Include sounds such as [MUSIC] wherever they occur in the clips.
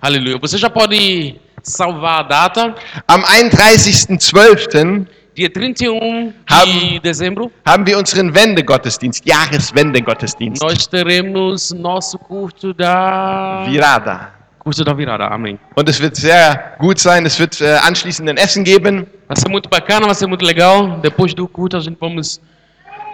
Aleluia. Você já pode salvar a data. Am 31.12. Dia 31 de Haben- dezembro, haben wir unseren Wendegottesdienst, Jahreswendegottesdienst. nós teremos nosso curso da Virada. curso da virada. Amém. Und es wird sehr gut sein. Es wird äh, anschließend ein Essen geben. Vai ser muito bacana, vai ser muito legal. Depois do culto a gente vamos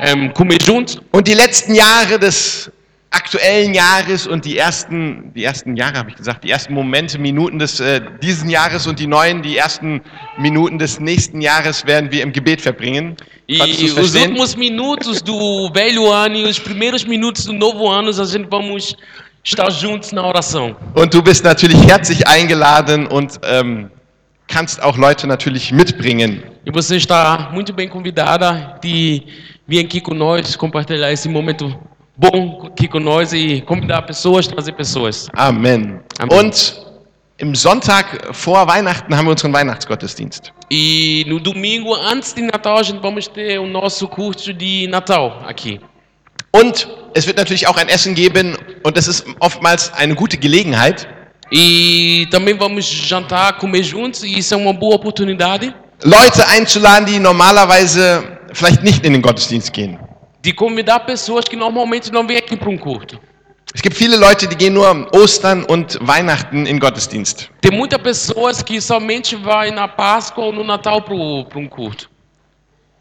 em, comer juntos. Und die letzten Jahre des aktuellen Jahres und die ersten, die ersten Jahre habe ich gesagt, die ersten Momente, Minuten des äh, diesen Jahres und die neuen, die ersten Minuten des nächsten Jahres werden wir im Gebet verbringen. E os últimos minutos do velho ano e os primeiros minutos do novo ano a gente vamos estar juntos na oração. Und du bist natürlich herzlich eingeladen und ähm, kannst auch Leute natürlich mitbringen. E você está muito bem convidada de vir aqui nós, compartilhar esse momento bom aqui nós e convidar pessoas, trazer pessoas. Amen. Amen. Und im Sonntag vor Weihnachten haben wir unseren Weihnachtsgottesdienst. E no domingo, antes de Natal, a gente vamos ter o nosso curso de Natal aqui. Und es wird natürlich auch ein Essen geben und das ist oftmals eine gute Gelegenheit, E também vamos jantar, comer juntos, e isso é uma boa oportunidade Leute einzuladen, die normalerweise vielleicht nicht in den Gottesdienst gehen. De convidar pessoas que normalmente não vêm aqui para um culto. Es gibt viele Leute, die gehen nur am Ostern und Weihnachten in Gottesdienst. Tem muitas pessoas que somente vai na Páscoa ou no Natal para um culto.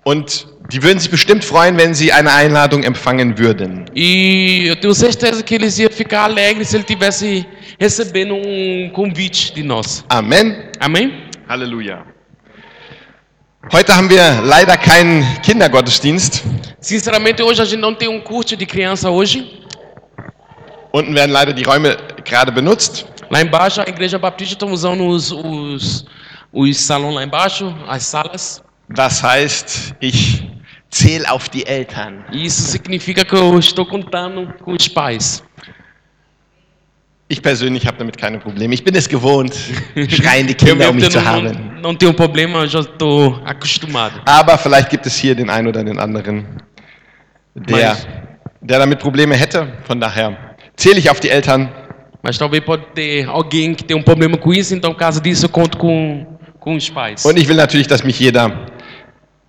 Und die würden sich bestimmt freuen, wenn sie eine Einladung empfangen würden. E eu tenho certeza que eles iam ficar alegres se ele tivesse recebendo um convite de nós. Amen. Amém? Halleluja. Heute haben wir leider keinen Kindergottesdienst. Sinceramente, hoje a gente não tem um curso de criança hoje. Unten werden leider die Räume gerade benutzt. Lá embaixo, a Igreja Batista está usando os, os, os salões lá embaixo, as salas. Das heißt, ich zähle auf die Eltern. Isso significa que eu estou contando com os pais. Ich persönlich habe damit keine Probleme. Ich bin es gewohnt, [LAUGHS] schreiende Kinder um mich zu haben. não, não tenho problema, eu já estou acostumado. Aber vielleicht gibt es hier den einen oder den anderen, der, Mas- der damit Probleme hätte. Von daher zähle ich auf die Eltern. Mas talvez pode ter alguém que tem um problema com isso, então, caso disso, eu conto com, com os pais. Und ich will natürlich, dass mich jeder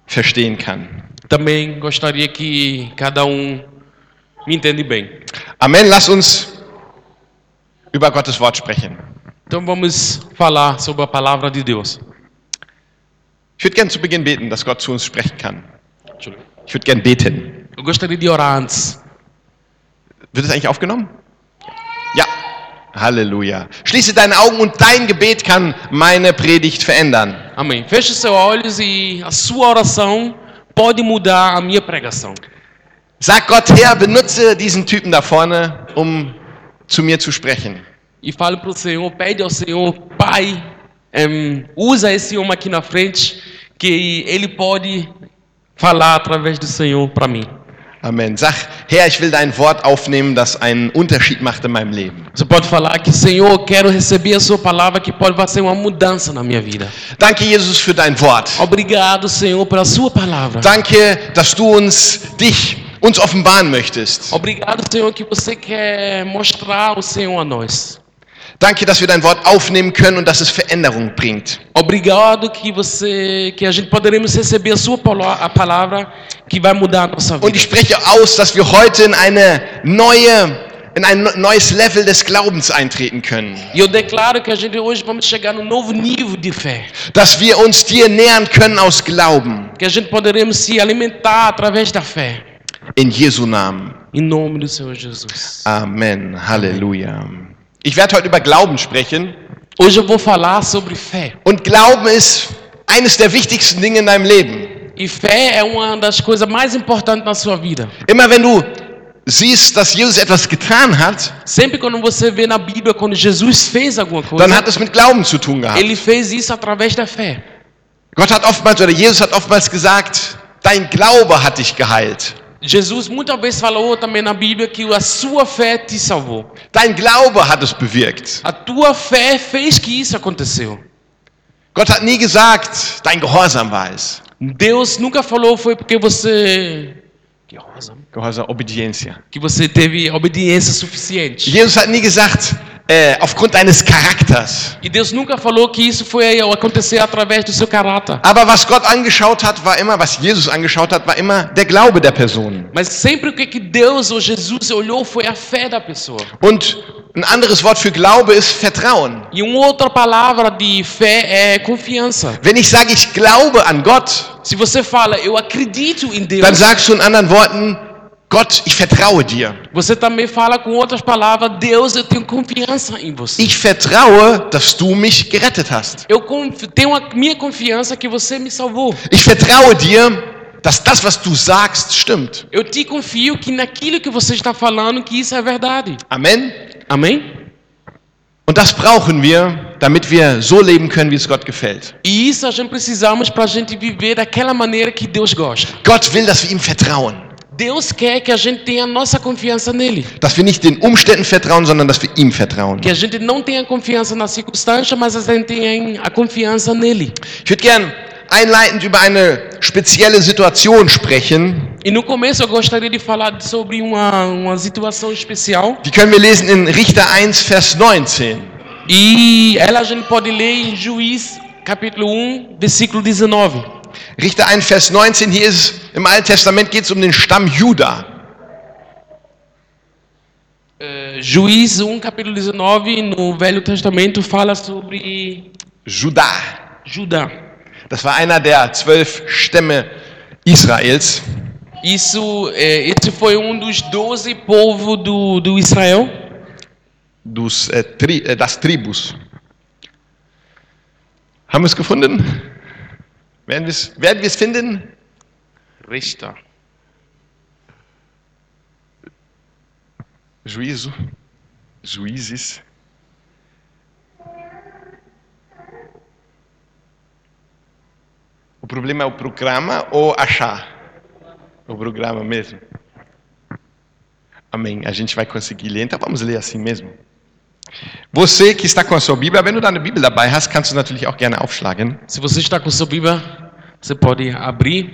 verstehen kann. Também gostaria que cada um me entende bem. Amen. Lass uns über Gottes Wort sprechen. Então vamos falar sobre a palavra de Deus. Ich würde gerne zu Beginn beten, dass Gott zu uns sprechen kann. Ich würde gerne beten. Eu gostaria de orar antes. Wird es eigentlich aufgenommen? Ja. Halleluja. Schließe deine Augen und dein Gebet kann meine Predigt verändern. Amém. Feche seus olhos e a sua oração pode mudar a minha pregação. Sag Gott, Herr, benutze diesen Typen da vorne, um zu mir zu sprechen. E fale para o Senhor, pede ao Senhor, Pai, em, usa esse homem aqui na frente, que ele pode falar através do Senhor para mim. Amen. Sag, Herr, ich will dein Wort aufnehmen, das einen Unterschied macht in meinem Leben. Você pode falar que, Senhor, quero receber a sua palavra que pode fazer uma mudança na minha vida. Danke, Jesus, für dein Wort. Obrigado, Senhor, pela sua palavra. Danke, dass du uns, dich, uns offenbaren möchtest. Obrigado, Senhor, que você quer mostrar o Senhor a nós. Danke, dass wir dein Wort aufnehmen können und dass es Veränderung bringt. Obrigado que você, que a gente poderemos receber a sua a palavra que vai mudar a nossa Und ich vida. spreche aus, dass wir heute in eine neue, in ein neues Level des Glaubens eintreten können. E eu declaro que a gente hoje vamos chegar num novo nível de fé. Dass wir uns dir nähern können aus Glauben. Que a gente poderemos se alimentar através da fé. In Jesu Namen. Em nome do Senhor Jesus. Amen. Halleluja. Ich werde heute über Glauben sprechen. Hoje eu vou falar sobre fé. Und Glauben ist eines der wichtigsten Dinge in deinem Leben. E fé é uma das coisas mais importantes na sua vida. Immer wenn du siehst, dass Jesus etwas getan hat, Sempre quando você vê na Bíblia quando Jesus fez alguma dann coisa, hat es mit Glauben zu tun gehabt. ele fez isso através da fé. Gott hat oftmals oder Jesus hat oftmals gesagt, dein Glaube hat dich geheilt. Jesus muitas vezes falou também na Bíblia que a sua fé te salvou. Dein Glaube hat es bewirkt. A tua fé fez que isso aconteceu. Gott hat nie gesagt, dein Gehorsam war es. Deus nunca falou foi porque você rosa, Gehorsam, Obedientia. que você teve obediência suficiente. Jesus hat nie gesagt, äh, aufgrund deines Charakters. E Deus nunca falou que isso foi acontecer através do seu caráter. Aber was Gott angeschaut hat, war immer, was Jesus angeschaut hat, war immer der Glaube der Person. Mas sempre o que que Deus ou Jesus olhou foi a fé da pessoa. Und ein anderes Wort für Glaube ist Vertrauen. E uma outra palavra de fé é confiança. Wenn ich sage, ich glaube an Gott, Se você fala, eu acredito em Deus, dann sagst du in anderen Worten, Gott, ich vertraue dir. você também fala com outras palavras, Deus, eu tenho confiança em você. Ich vertraue, dass du mich gerettet hast. Eu tenho a minha confiança que você me salvou. Ich vertraue dir, dass das, was du sagst, stimmt. Eu te confio que naquilo que você está falando, que isso é verdade. Amen. Amém? Und das brauchen wir, damit wir so leben können, wie es Gott gefällt. E isso a gente precisamos para a gente viver daquela maneira que Deus gosta. Gott will, dass wir ihm vertrauen. Deus quer que a gente tenha nossa confiança nele. Dass wir nicht den Umständen vertrauen, sondern dass wir ihm vertrauen. Que a gente não tenha confiança na circunstância, mas a gente tenha a confiança nele. Ich würde gern einleitend über eine spezielle Situation sprechen. E no começo eu gostaria de falar sobre uma, uma situação especial. Die können wir lesen in Richter 1, Vers 19. E ela a gente pode ler em Juiz, capítulo 1, versículo 19. Richter 1, Vers 19, hier ist im Alten Testament geht es um den Stamm Juda. Eh, Juiz 1, capítulo 19, no Velho Testamento, fala sobre Juda. Judá. Das war einer der zwölf Stämme Israels. Isso, eh, esse foi um dos doze povos do, do Israel. Dus, äh, tri, äh, das Tribus. Haben wir es gefunden? Werden wir es finden? Richter. Juízo. Juízes. O problema é o programa ou achar? O programa mesmo. Amém. A gente vai conseguir ler, então vamos ler assim mesmo. Você que está com a sua Bíblia, wenn du deine Bibel dabei hast, kannst du natürlich auch gerne aufschlagen. Se você está com sua Bíblia, você pode abrir.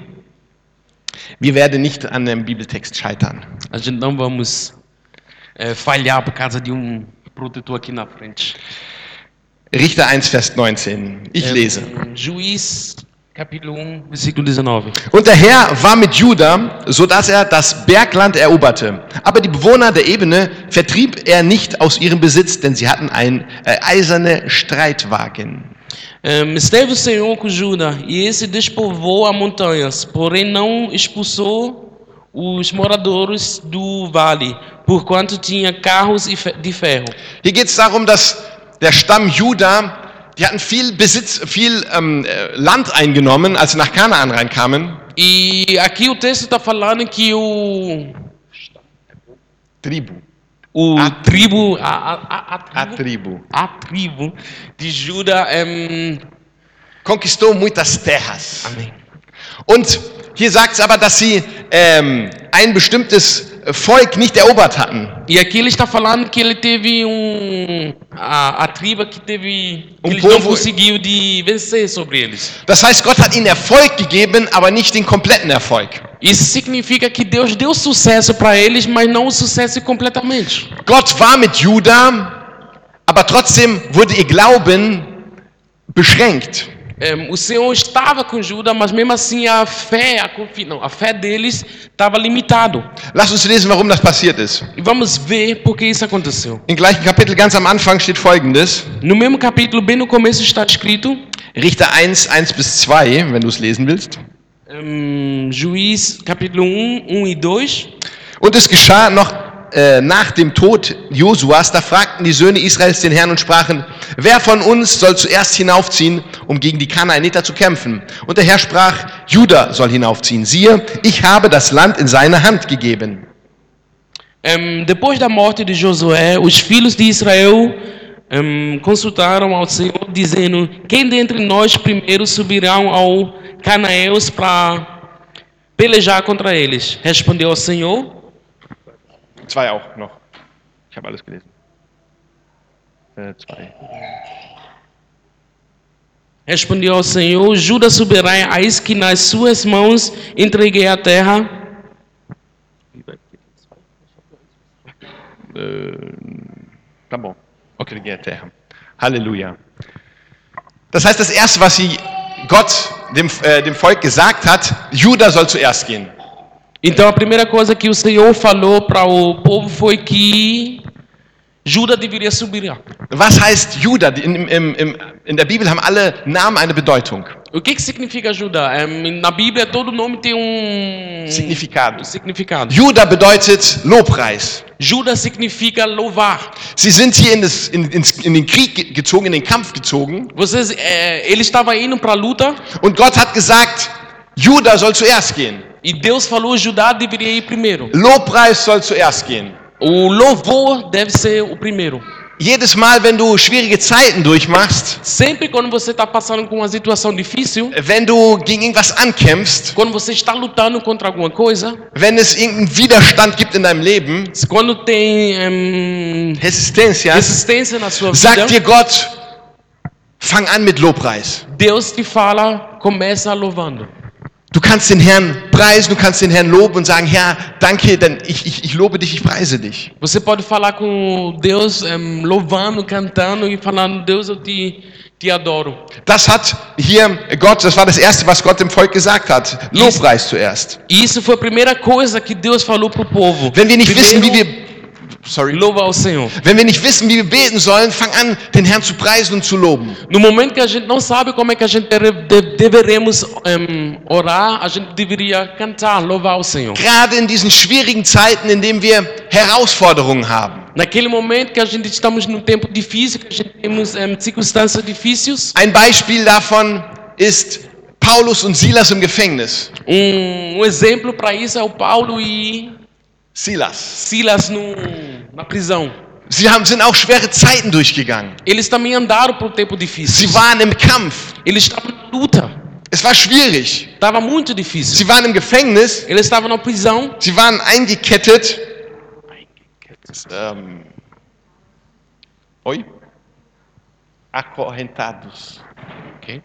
Wir werden nicht an dem Bibeltext scheitern. A gente não vamos eh, falhar por causa de um protetor aqui na frente. Richter 1, Vers 19. Ich Eh, lese. Juiz, capítulo 1, versículo 19. Und der Herr war mit Juda, so dass er das Bergland eroberte. Aber die Bewohner der Ebene vertrieb er nicht aus ihrem Besitz, denn sie hatten ein äh, eiserne Streitwagen. Um, esteve o Senhor com Judá, e esse despovoou as montanhas, porém não expulsou os moradores do vale, porquanto tinha carros e de ferro. Hier geht es darum, dass der Stamm Juda, die hatten viel Besitz, viel ähm, äh, Land eingenommen, als sie nach Kanaan reinkamen. E aqui o texto está falando que o, Tribu. o A- tribo, a, a, a, A tribo, a tribo de Judá, um, Conquistou muitas terras. amém. Und hier sagt es aber, dass sie ähm, ein bestimmtes Volk nicht erobert hatten. E aqui ele está falando que ele teve um a, a tribo que teve Um eles não povo- conseguiu de vencer sobre eles. Das heißt, Gott hat ihnen Erfolg gegeben, aber nicht den kompletten Erfolg. Isso significa que Deus deu sucesso para eles, mas não o sucesso completamente. Gott war mit Juda, aber trotzdem wurde ihr Glauben beschränkt. Em, o Senhor estava com Judá, mas mesmo assim a fé, a, confi... não, a fé deles estava limitado. Lass uns lesen, warum das passiert ist. E vamos ver por que isso aconteceu. Im gleichen Kapitel ganz am Anfang steht folgendes. No mesmo capítulo, bem no começo, está escrito, Richter 1, 1 bis 2, wenn du es lesen willst. em, Juiz, capítulo 1, 1 e 2. Und es geschah noch äh, nach dem Tod Josuas, da fragten die Söhne Israels den Herrn und sprachen, wer von uns soll zuerst hinaufziehen, um gegen die Kanaaniter zu kämpfen? Und der Herr sprach, Juda soll hinaufziehen. Siehe, ich habe das Land in seine Hand gegeben. Em, depois da morte de Josué, os filhos de Israel em, consultaram ao Senhor, dizendo: Quem dentre nós primeiro subirão ao Canaéus para pelejar contra eles? Respondeu ao Senhor: Zwei auch noch. Ich habe alles gelesen. Äh, zwei. Respondeu ao Senhor: Judas subirá, eis que nas suas mãos entreguei a terra. Tá bom. Ok, obrigado, terra. Halleluja. Das heißt, das erste, was sie Gott dem, äh, dem Volk gesagt hat, Juda soll zuerst gehen. Então a primeira coisa que o Senhor falou para o povo foi que Judas deveria subir. Was heißt Juda? In, im, im, in der Bibel haben alle Namen eine Bedeutung. O que, que significa Judá? Na Bíblia todo nome tem um Significado. significado. Juda bedeutet Lobpreis. Judas significa louvar. Sie sind hier in, das, in, in den Krieg ge- gezogen, in den Kampf gezogen. Vocês, é, ele estava indo para a luta Und Gott hat gesagt, Juda soll zuerst gehen. E Deus falou Judá deveria ir primeiro. Lobpreis soll zuerst gehen. O louvor deve ser o primeiro. Jedes Mal, wenn du schwierige Zeiten durchmachst, Sempre quando você está passando com uma situação difícil, wenn du gegen irgendwas ankämpfst, quando você está lutando contra alguma coisa, wenn es irgendeinen Widerstand gibt in deinem Leben, quando tem em, Resistencia, resistência na sua vida, sagt dir Gott, fang an mit Lobpreis. Deus te fala, começa louvando. Du kannst den Herrn preisen, du kannst den Herrn loben und sagen, Herr, danke, denn ich, ich, ich lobe dich, ich preise dich. Você pode falar com Deus em, louvando, cantando e falando, Deus, eu te, te adoro. Das hat hier Gott, das war das Erste, was Gott dem Volk gesagt hat. Lobpreis zuerst. Isso foi a primeira coisa que Deus falou para o povo. Wenn wir nicht wissen, wie Primeiro, wir, sorry, louva ao Senhor. wenn wir nicht wissen, wie wir beten sollen, fang an, den Herrn zu preisen und zu loben. No momento que a gente não sabe como é que a gente deve- de- deveremos em, orar, a gente deveria cantar, louvar ao Senhor. Gerade in diesen schwierigen Zeiten, in denen wir Herausforderungen haben. Naquele momento que a gente estamos num tempo difícil, que a gente temos em, circunstâncias difíceis, Ein Beispiel davon ist Paulus und Silas im Gefängnis. um, um exemplo para isso é o Paulo e Silas. Silas no, na prisão. Sie haben, sind auch schwere Zeiten durchgegangen. Eles também andaram por tempo difícil. Sie waren im Kampf. Eles estavam na luta. Es war schwierig. Estava muito difícil. Sie waren im Gefängnis. Eles estavam na prisão. Sie waren eingekettet. Ähm, oi? Acorrentados. Okay?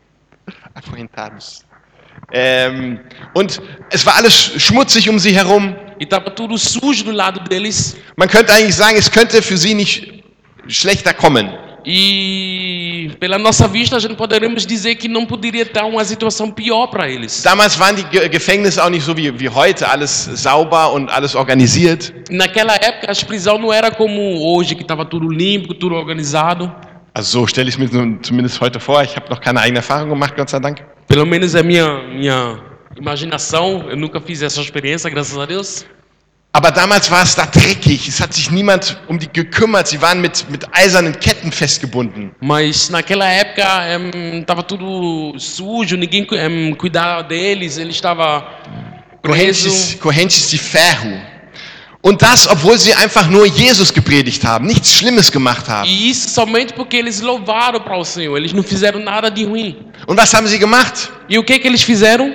Acorrentados. Ähm, und es war alles schmutzig um sie herum. Estava tudo sujo do lado deles. Man könnte eigentlich sagen, es könnte für sie nicht schlechter kommen. E pela nossa vista, a gente poderíamos dizer que não poderia estar uma situação pior para eles. Damals waren die Ge- Gefängnisse auch nicht so wie, wie heute, alles sauber und alles organisiert. Naquela época, as prisões não era como hoje, que estava tudo limpo, tudo organizado. Also so stelle ich es mir zumindest heute vor. Ich habe noch keine eigene Erfahrung gemacht, Gott sei Dank. Pelo menos é minha minha imaginação. Eu nunca fiz essa experiência, graças a Deus. Aber damals war es da dreckig. Es hat sich niemand um die gekümmert. Sie waren mit, mit eisernen Ketten festgebunden. Mas naquela época estava tudo sujo, ninguém cuidava deles, ele estava. Correntes, Correntes de Ferro. Und das, obwohl sie einfach nur Jesus gepredigt haben, nichts Schlimmes gemacht haben. E isso somente porque eles louvaram para o Senhor, eles não fizeram nada de ruim. Und was haben sie gemacht? E o que que eles fizeram?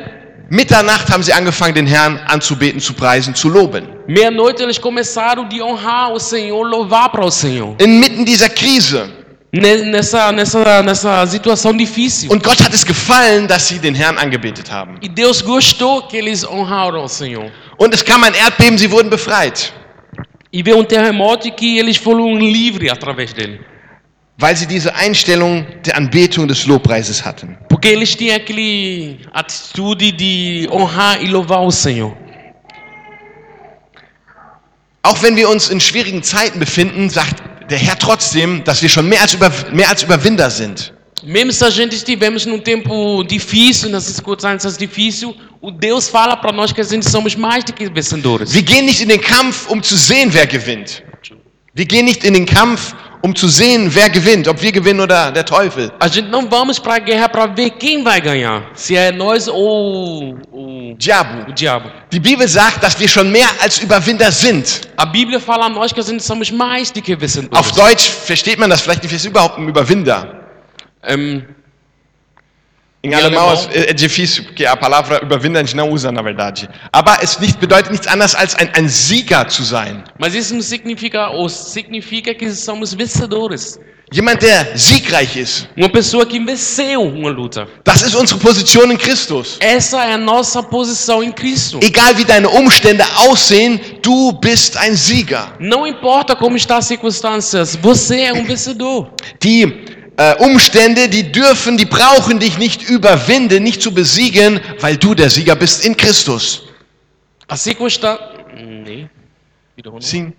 Mitternacht haben sie angefangen, den Herrn anzubeten, zu preisen, zu loben. Meia-noite eles começaram de honrar o Senhor, louvar para o Senhor. Inmitten dieser Krise. Ne- Nessa, nessa, nessa situação difícil. Und Gott hat es gefallen, dass sie den Herrn angebetet haben. E Deus gostou que eles honraram o Senhor. Und es kam ein Erdbeben, sie wurden befreit, E veio um terremoto e que eles foram livres através dele. weil sie diese Einstellung der Anbetung des Lobpreises hatten. Porque eles tinham aquele atitude de honrar e louvar o Senhor. Auch wenn wir uns in schwierigen Zeiten befinden, sagt der Herr trotzdem, dass wir schon mehr als, über, mehr als Überwinder sind. Mesmo se a gente estivemos num tempo difícil, nessas circunstâncias difíceis, o Deus fala para nós que a gente somos mais do que vencedores. Wir gehen nicht in den Kampf, um zu sehen, wer gewinnt. Wir gehen nicht in den Kampf, um zu sehen, wer gewinnt, ob wir gewinnen oder der Teufel. A gente não vamos para a guerra para ver quem vai ganhar, se é nós ou o, Diabo. o diabo. Die Bibel sagt, dass wir schon mehr als Überwinder sind. A Bíblia fala a nós que a gente somos mais do que vencedores. Auf Deutsch versteht man das vielleicht nicht, wer ist überhaupt ein Überwinder? Em, Em Em alemão alemão. é, difícil, porque a palavra überwinder a gente não usa, na verdade. Aber es nicht, bedeutet nichts anderes als ein, ein Sieger zu sein. mas isso significa ou significa que somos vencedores. Jemand, der siegreich ist. Uma pessoa que venceu uma luta. Das ist unsere Position in Christus. Essa é a nossa posição em Cristo. Egal wie deine Umstände aussehen, du bist ein Sieger. Não importa como estão as circunstâncias, você é um vencedor. Die äh, Umstände, die dürfen, die brauchen dich nicht überwinden, nicht zu besiegen, weil du der Sieger bist in Christus. A circunstância. Nee. Wiederholung. Sim.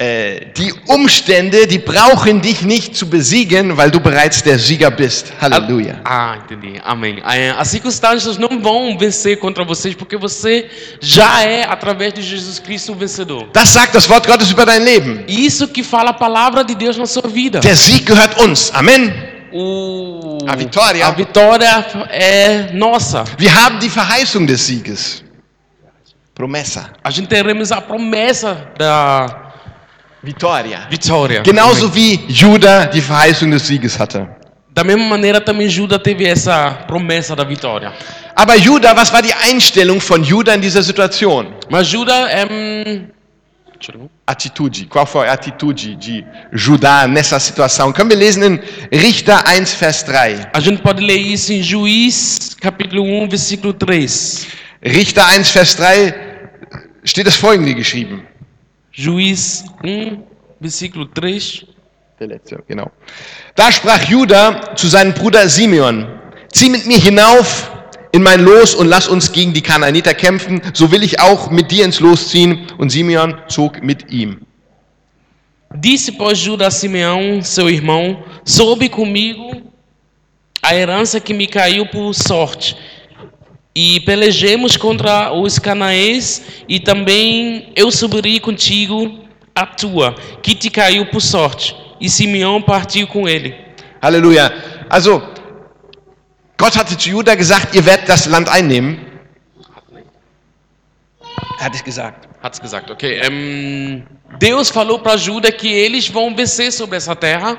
Äh, die Umstände, die brauchen dich nicht zu besiegen, weil du bereits der Sieger bist. Halleluja. Ah, entendi. Amém. É, As circunstâncias não vão vencer contra vocês, porque você já é, através de Jesus Cristo, o vencedor. Das sagt das Wort Gottes über dein Leben. Isso que fala a palavra de Deus na sua vida. Der Sieg gehört uns. Amen. O... A vitória. A vitória é nossa. Wir haben die Verheißung des Sieges. Promessa. A gente teremos a promessa da Vitória. vitória. Genauso wie Judah die Verheißung des Sieges hatte. Da mesma maneira, também Judas teve essa promessa da vitória. Aber Judah, was war die Einstellung von Judah in dieser Situation? Mas Judas Entschuldigung. Atitude. Qual foi a atitude de Judá nessa situação? Können wir lesen in Richter 1, Vers 3. A gente pode ler isso em Juiz, capítulo 1, versículo 3. Richter 1, Vers 3 steht das folgende geschrieben. Juiz 1, versículo 3. Der letzte, genau. Da sprach Judah zu seinem Bruder Simeon, zieh mit mir hinauf in mein Los und lass uns gegen die Kanaaniter kämpfen, so will ich auch mit dir ins Los ziehen. Und Simeon zog mit ihm. Disse, pois, Judas a Simeão, seu irmão: Soube comigo a herança que me caiu por sorte. E pelejemos contra os canaãs, e também eu subirei contigo a tua, que te caiu por sorte. E Simeão partiu com ele. Halleluja. Also, Gott hatte zu Judah gesagt, ihr werdet das Land einnehmen. Er hat es gesagt. Hat's gesagt, ok. Em, Deus falou para Judas que eles vão vencer sobre essa terra.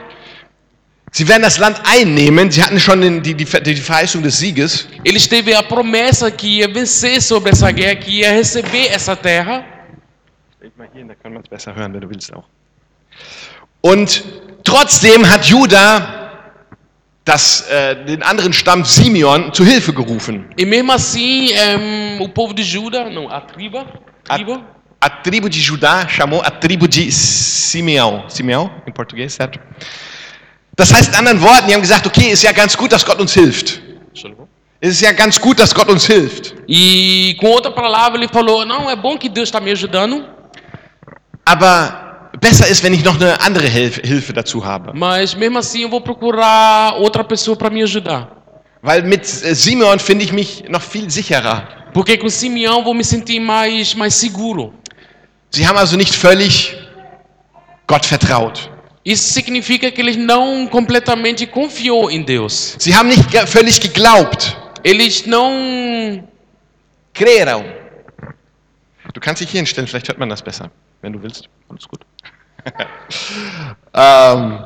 Sie werden das Land einnehmen. Sie hatten schon den, die, die, die Verheißung des Sieges. Eles teve a promessa que ia vencer sobre essa guerra, que ia receber essa terra. Leg mal hier, da kann man es besser hören, wenn du willst auch. Und trotzdem hat Judah das, äh, den anderen Stamm Simeon zu Hilfe gerufen. E mesmo assim, em, o povo de Juda, não, a tribo, tribo A, a tribo de Judá chamou a tribo de Simeão. Simeão, em português, certo? Das heißt in anderen Worten, die haben gesagt, okay, ist ja ganz gut, dass Gott uns hilft. Es ist ja ganz gut, dass Gott uns hilft. E com outra palavra ele falou: Não, é bom que Deus está me ajudando, Aber besser ist, wenn ich noch eine andere Hilfe, Hilfe dazu habe. mas mesmo assim eu vou procurar outra pessoa para me ajudar. Weil mit äh, Simeon finde ich mich noch viel sicherer. Porque com Simeão vou me sentir mais, mais seguro. Sie haben also nicht völlig Gott vertraut. Isso significa que eles não completamente confiou em Deus. Sie haben nicht völlig geglaubt. Eles não. Creram. Du kannst dich hier hinstellen, vielleicht hört man das besser, wenn du willst. Alles gut. [LAUGHS] ähm,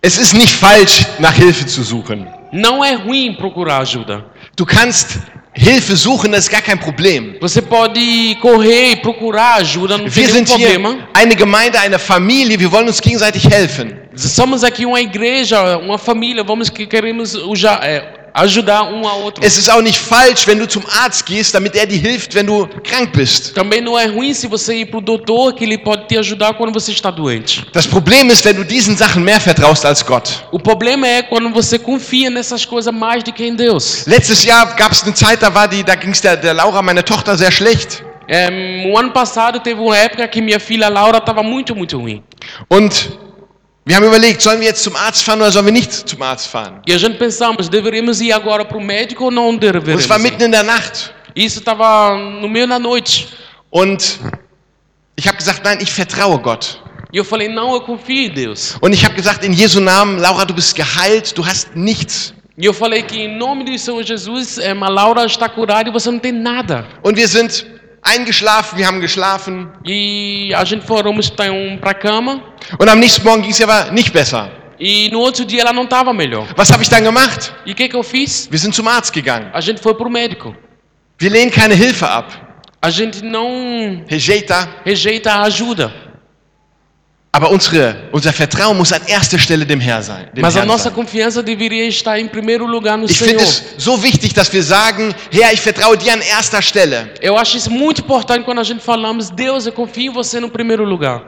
es ist nicht falsch, nach Hilfe zu suchen. Não é ruim procurar ajuda. Du kannst Hilfe suchen, das ist gar kein Problem. Você pode correr e procurar ajuda, não tem Wir nenhum problema. eine Gemeinde, eine Familie, wir wollen uns gegenseitig helfen. Somos aqui uma igreja, uma família, vamos que queremos uja- é, ajudar um ao outro. Es ist auch nicht falsch, wenn du zum Arzt gehst, damit er dir hilft, wenn du krank bist. Também não é ruim se você ir para o doutor, que ele pode te ajudar quando você está doente. Das Problem ist, wenn du diesen Sachen mehr vertraust als Gott. O problema é quando você confia nessas coisas mais do que em Deus. Letztes Jahr gab es eine Zeit, da war die, da ging es der, der Laura, meine Tochter, sehr schlecht. É, o ano passado teve uma época que minha filha Laura estava muito, muito ruim. Und wir haben überlegt, sollen wir jetzt zum Arzt fahren oder sollen wir nicht zum Arzt fahren? E a gente pensamos, deveríamos ir agora para o médico ou não Und deveríamos? es war mitten in der Nacht. Isso estava no meio da noite. Und ich habe gesagt, nein, ich vertraue Gott. E eu falei, não, eu confio em Deus. Und ich habe gesagt, in Jesu Namen, Laura, du bist geheilt, du hast nichts. E eu falei que em nome do Senhor Jesus, a Laura está curada e você não tem nada. Und wir sind eingeschlafen, wir haben geschlafen. E a gente fomos para cama Und am nächsten Morgen ging es aber nicht besser. e no outro dia ela não estava melhor. Was habe ich dann gemacht? E o que, que eu fiz? Wir sind zum Arzt gegangen. A gente foi para o médico. Wir lehnen keine Hilfe ab. A gente não Rejeita. rejeita a ajuda. Aber unsere, unser Vertrauen muss an erster Stelle dem Herr sein. Dem Mas a nossa sein. confiança deveria estar em primeiro lugar no Ich finde Senhor. es so wichtig, dass wir sagen, Herr, ich vertraue dir an erster Stelle. Eu acho isso muito importante quando a gente falamos, Deus, eu confio em você no primeiro lugar.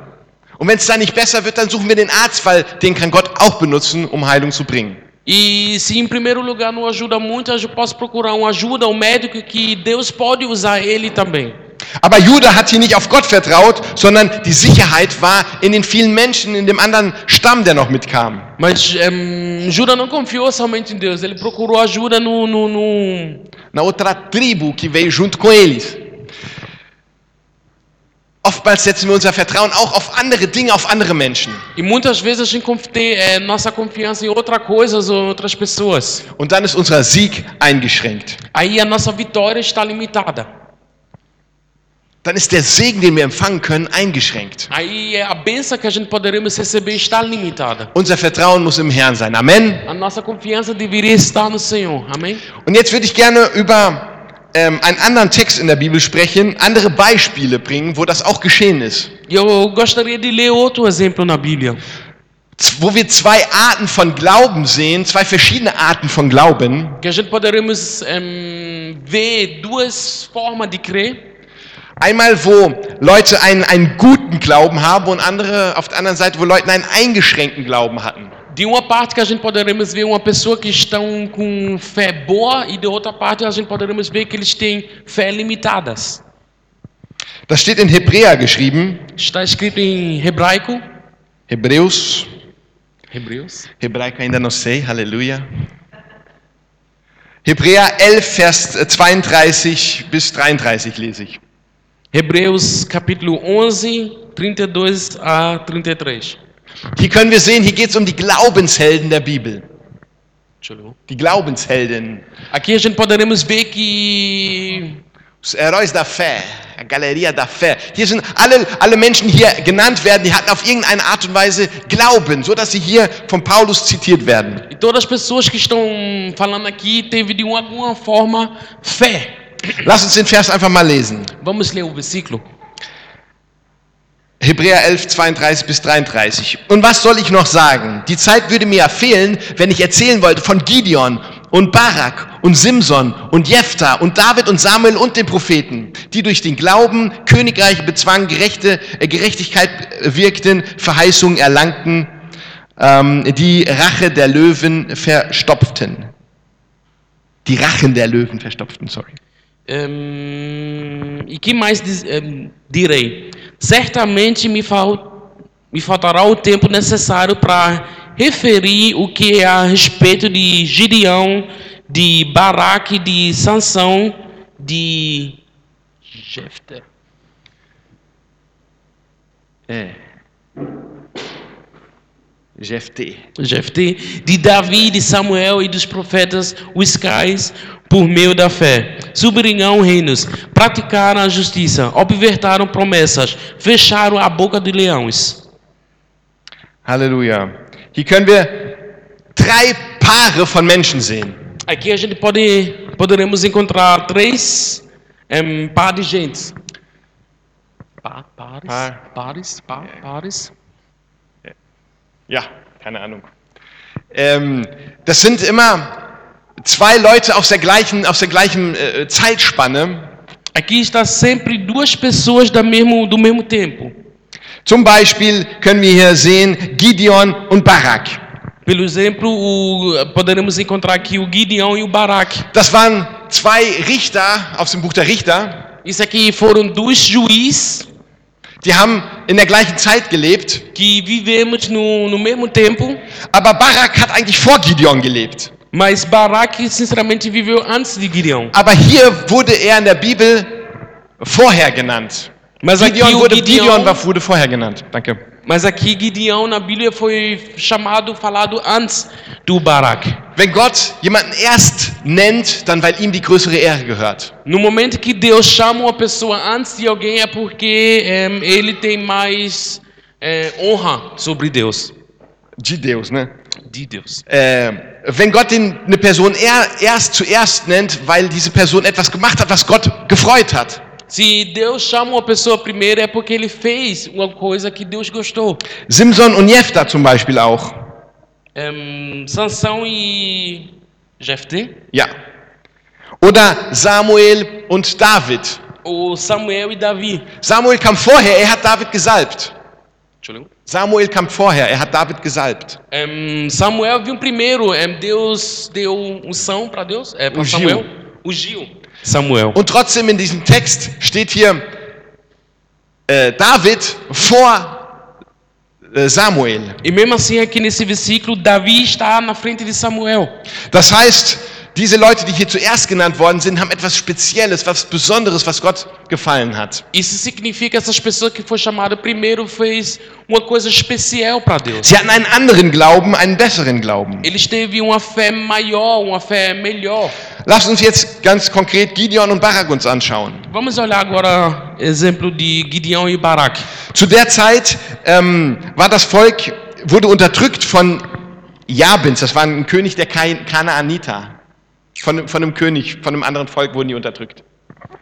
Und wenn es dann nicht besser wird, dann suchen wir den Arzt, weil den kann Gott auch benutzen, um Heilung zu bringen. E se em primeiro lugar não ajuda muito, eu posso procurar uma ajuda, um médico que Deus pode usar ele também. Aber Judah hat hier nicht auf Gott vertraut, sondern die Sicherheit war in den vielen Menschen, in dem anderen Stamm, der noch mitkam. Mas em, Judá não confiou somente em Deus, ele procurou ajuda no, no, no, Na outra tribo que veio junto com eles. Oftmals setzen wir unser Vertrauen auch auf andere Dinge, auf andere Menschen. E muitas vezes a gente conf- tem é, nossa confiança em outra coisa ou outras pessoas. Und dann ist unser Sieg eingeschränkt. Aí a nossa vitória está limitada. Dann ist der Segen, den wir empfangen können, eingeschränkt. Aí a benção que a gente poderíamos receber está limitada. Unser Vertrauen muss im Herrn sein. Amen. A nossa confiança deveria estar no Senhor. Amém? Und jetzt würde ich gerne über ähm, einen anderen Text in der Bibel sprechen, andere Beispiele bringen, wo das auch geschehen ist. E eu gostaria de ler outro exemplo na Bíblia. Wo wir zwei Arten von Glauben sehen, zwei verschiedene Arten von Glauben. Que a gente poderíamos em, ver duas formas de crer. Einmal, wo Leute einen, einen guten Glauben haben und andere auf der anderen Seite, wo Leute einen eingeschränkten Glauben hatten. De uma parte que a gente poderíamos ver uma pessoa que estão com fé boa e de outra parte a gente poderíamos ver que eles têm fé limitadas. Das steht in Hebräer geschrieben. Está escrito em hebraico. Hebräus. Hebreus. Hebraico ainda não sei, Halleluja. Hebräer 11, Vers 32 bis 33 lese ich. Hebreus capítulo 11, 32 a 33. Hier können wir sehen, hier geht es um die Glaubenshelden der Bibel. Die Glaubenshelden. Aqui a gente poderemos ver que Os heróis da fé. A galeria da fé. Hier sind alle, alle Menschen hier genannt werden, die hatten auf irgendeine Art und Weise Glauben, so dass sie hier von Paulus zitiert werden. e todas as pessoas que estão falando aqui teve de uma- alguma forma fé. Lass uns den Vers einfach mal lesen. Vamos ler o versículo. Hebräer 11, 32 bis 33. Und was soll ich noch sagen? Die Zeit würde mir ja fehlen, wenn ich erzählen wollte von Gideon und Barak und Simson und Jephthah und David und Samuel und den Propheten, die durch den Glauben Königreiche bezwangen, gerechte, äh, Gerechtigkeit wirkten, Verheißungen erlangten, ähm, die Rache der Löwen verstopften. Die Rachen der Löwen verstopften, sorry. Hum, e que mais diz- hum, direi? Certamente me, fal, me faltará o tempo necessário para referir o que é a respeito de Gideão, de Baraque, de Sansão, de Jefté. É. Jephthé. Jefté, de Davi, de Samuel e dos profetas, os quais, por meio da fé, subirão reinos, praticaram a justiça, obvertaram promessas, fecharam a boca de leões. Halleluja. Hier können wir drei Paare von Menschen sehen. Aqui a gente pode poderemos encontrar três em, par de gente. Pa, pares, Par. pares, pa, pares. Ja, keine Ahnung. Ähm, das sind immer zwei Leute aus der gleichen, aus der gleichen äh, Zeitspanne. Aqui está sempre duas pessoas da mesmo, do mesmo tempo. Zum Beispiel können wir hier sehen Gideon und Barak. Pelo exemplo, o, poderemos encontrar aqui o Gideão e o Baraque. Das waren zwei Richter aus dem Buch der Richter. Isso aqui foram dois juízes Die haben in der gleichen Zeit gelebt. que vivemos no, no mesmo tempo, Aber Barak hat eigentlich vor Gideon gelebt. Mas Baraque, sinceramente, viveu antes de Gideão. Aber hier wurde er in der Bibel vorher genannt. Mas aqui Gideon o wurde, Gideon Gideão, war, wurde vorher genannt. Danke. mas aqui Gideão na Bíblia foi chamado, falado antes do Baraque. Wenn Gott jemanden erst nennt, dann weil ihm die größere Ehre gehört. No momento que Deus chama uma pessoa antes de alguém é porque em, ele tem mais eh, honra sobre Deus, Die Deus, ne? de Deus. Äh, wenn Gott den, eine Person er, erst zuerst nennt, weil diese Person etwas gemacht hat, was Gott gefreut hat. Se Deus chama uma pessoa primeiro é porque ele fez uma coisa que Deus gostou. Simson und Jephthah zum Beispiel auch. Em, Sansão e Jefté, Ja. Oder Samuel und David. o Samuel e Davi. Samuel kam vorher, er hat David gesalbt. Ler. Samuel kam vorher, er hat David gesalbt. Em, Samuel viu primeiro, em, Deus deu unção para Deus, é para. Samuel. Ungiu. Samuel. Und trotzdem in diesem Text steht hier äh, David vor äh, Samuel. E mesmo assim, aqui nesse versículo, Davi está na frente de Samuel. Das heißt, diese Leute, die hier zuerst genannt worden sind, haben etwas Spezielles, was Besonderes, was Gott gefallen hat. Isso significa essas pessoas que foi chamada primeiro fez uma coisa especial para Deus. Sie hatten einen anderen Glauben, einen besseren Glauben. Eles teve uma fé maior, uma fé melhor. Lass uns jetzt ganz konkret Gideon und Barak uns anschauen. Vamos olhar agora exemplo de Gideão e Baraque. Zu der Zeit ähm, war das Volk, wurde unterdrückt von Jabins, das war ein König der Kanaaniter. Von, von einem König, von einem anderen Volk wurden die unterdrückt.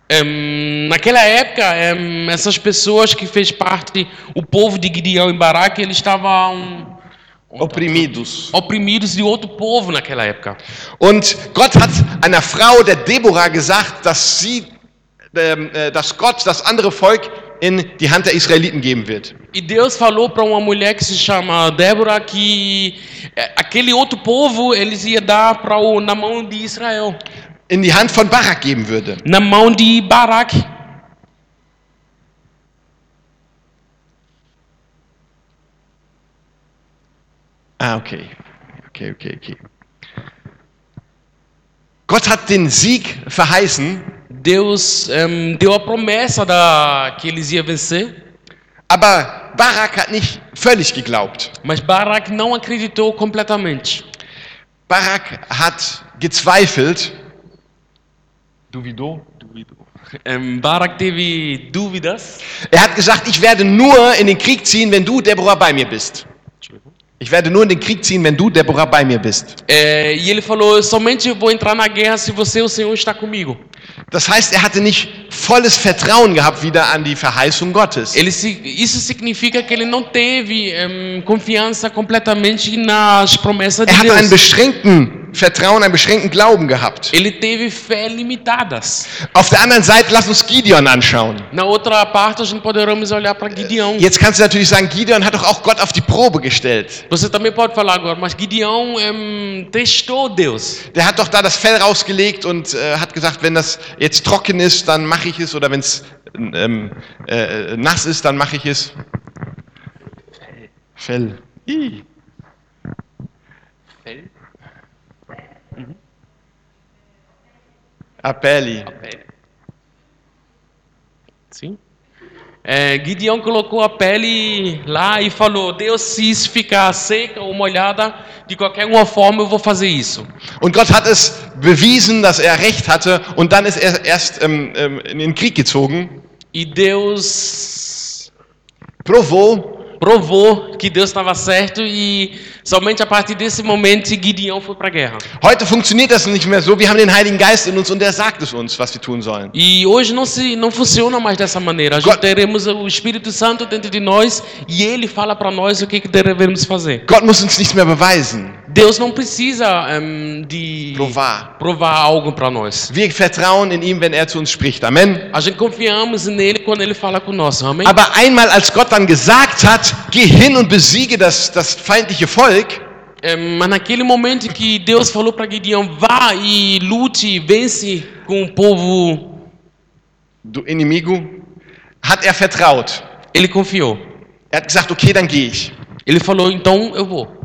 Em, naquela época, em, essas pessoas que fez parte, o povo de Gideão e Baraque, eles estavam Oprimidos. oprimidos de outro povo naquela época. Und Gott hat einer Frau, der Deborah, gesagt, dass sie, ähm, dass Gott das andere Volk in die Hand der Israeliten geben wird. E Deus falou para uma mulher que se chama Débora que eh, aquele outro povo eles ia dar para o na mão de Israel, In die Hand von Barak geben würde. na mão de Baraque. Ah, okay. Okay, okay, okay. Gott hat den Sieg verheißen, Deus em, deu a promessa da que eles iam vencer, aber Barak hat nicht völlig geglaubt. mas Baraque não acreditou completamente. Barak hat gezweifelt. Duvido? Em, Baraque teve dúvidas. Er hat gesagt, ich werde nur in den Krieg ziehen, wenn du, Deborah, bei mir bist. Ich werde nur in den Krieg ziehen, wenn du, Deborah, bei mir bist. É, e ele falou: somente vou entrar na guerra se você, o Senhor, está comigo. Das heißt, er hatte nicht volles Vertrauen gehabt wieder an die Verheißung Gottes. Ele, isso significa que ele não teve em, confiança completamente nas promessas de Er hatte einen Deus. beschränkten Vertrauen, einen beschränkten Glauben gehabt. Ele teve fé limitadas. Auf der anderen Seite, lass uns Gideon anschauen. Na outra parte, a gente poderemos olhar para Gideão. Jetzt kannst du natürlich sagen, Gideon hat doch auch Gott auf die Probe gestellt. Você também pode falar agora, mas Gideão em, testou Deus. Der hat doch da das Fell rausgelegt und äh, hat gesagt, wenn das jetzt trocken ist, dann mache ich es. Oder wenn es ähm, äh, nass ist, dann mache ich es. Fell. Ih. Appelli. Sim. É, Gideão colocou a pele lá e falou: Deus, se isso ficar seca ou molhada, de qualquer uma forma eu vou fazer isso. Und Gott hat es bewiesen, dass er recht hatte. Und dann ist er erst ähm, ähm, in den Krieg gezogen. E Deus Provou. Provou que Deus estava certo e somente a partir desse momento Gideão foi para a guerra. Heute funktioniert das nicht mehr so. Wir haben den Heiligen Geist in uns und er sagt es uns, was wir tun sollen. E hoje não se não funciona mais dessa maneira. God- teremos o Espírito Santo dentro de nós e ele fala para nós o que, que devemos fazer. Gott muss uns nichts mehr beweisen. Deus não precisa em, de Provar. provar algo para nós. Wir vertrauen in ihm, wenn er zu uns spricht. Amen. A gente confiamos nele quando ele fala conosco. Amém? Aber einmal, als Gott dann gesagt hat, geh hin und besiege das, das feindliche Volk, É, mas naquele momento que Deus falou para Gideão, vá e lute, vence com o povo, du Inimigo, hat er vertraut. ele confiou. Er hat gesagt, okay, dann gehe ich. Ele falou, então eu vou.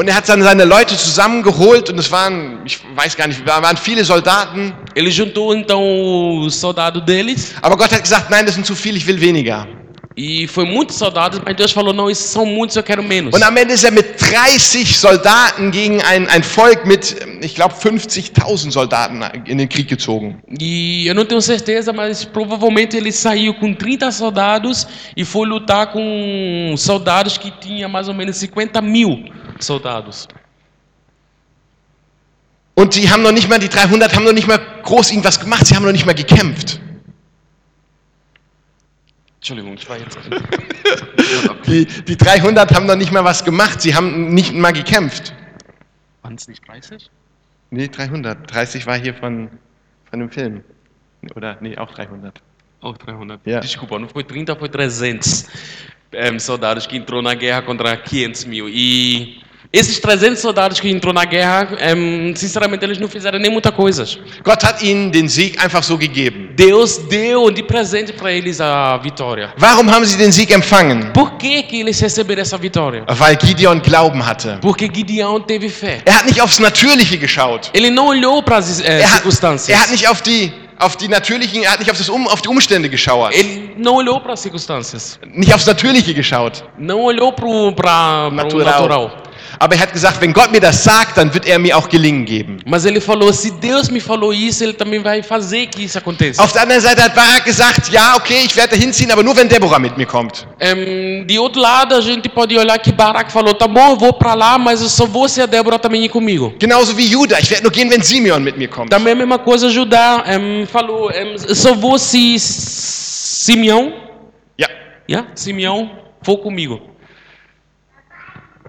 Und er hat dann seine Leute zusammengeholt und es waren, ich weiß gar nicht, waren viele Soldaten. Ele juntou então os soldados deles Aber Gott hat gesagt, nein, das sind zu viele, ich will weniger. e foi muitos soldados, mas Deus falou, não, esses são muitos, eu quero menos. Und am Ende ist er mit 30 Soldaten gegen ein, ein Volk mit, ich glaube, 50.000 Soldaten in den Krieg gezogen. E eu não tenho certeza, mas provavelmente ele saiu com 30 soldados e foi lutar com soldados que tinha mais ou menos 50 mil soldados. Und die haben noch nicht mal, die 300 haben noch nicht mal groß irgendwas gemacht, sie haben noch nicht mal gekämpft. Entschuldigung, ich war jetzt. [LAUGHS] Die, die 300 haben noch nicht mal was gemacht, sie haben nicht mal gekämpft. Waren es nicht 30? Nee, 300. 30 war hier von, von dem Film. Oder, nee, auch 300. Oh, 300. Yeah. Desculpa, não foi 30, foi 300 em, soldados que entrou na guerra contra 500 mil. E esses 300 soldados que entrou na guerra, em, sinceramente, eles não fizeram nem muita coisa. Gott hat ihnen den Sieg einfach so gegeben. Deus deu de presente para eles a vitória. Warum haben sie den Sieg empfangen? Por que, que eles receberam essa vitória? Weil Gideon Glauben hatte. Porque Gideão teve fé. Er hat nicht aufs Natürliche geschaut. Ele não olhou para as eh, Er hat, circunstâncias. er hat nicht auf die, auf die natürlichen, er hat nicht auf, das um, auf die Umstände geschaut. Ele não olhou para as circunstâncias. Nicht aufs Natürliche geschaut. Não olhou para o natural. natural. Aber er hat gesagt, wenn Gott mir das sagt, dann wird er mir auch Gelingen geben. Mas ele falou: se Deus me falou isso, ele também vai fazer que isso aconteça. Auf der anderen Seite hat Barak gesagt, ja, okay, ich werde da hinziehen, aber nur wenn Deborah mit mir kommt. Em, de outro lado, a gente pode olhar que Barak falou: tá bom, eu vou para lá, mas eu só vou se a Débora também ir comigo. Genauso wie Judah, ich werde nur gehen, wenn Simeon mit mir kommt. Também a mesma coisa, Judá em, falou: eu só vou se Simeão, Ja. yeah? Simeão for comigo.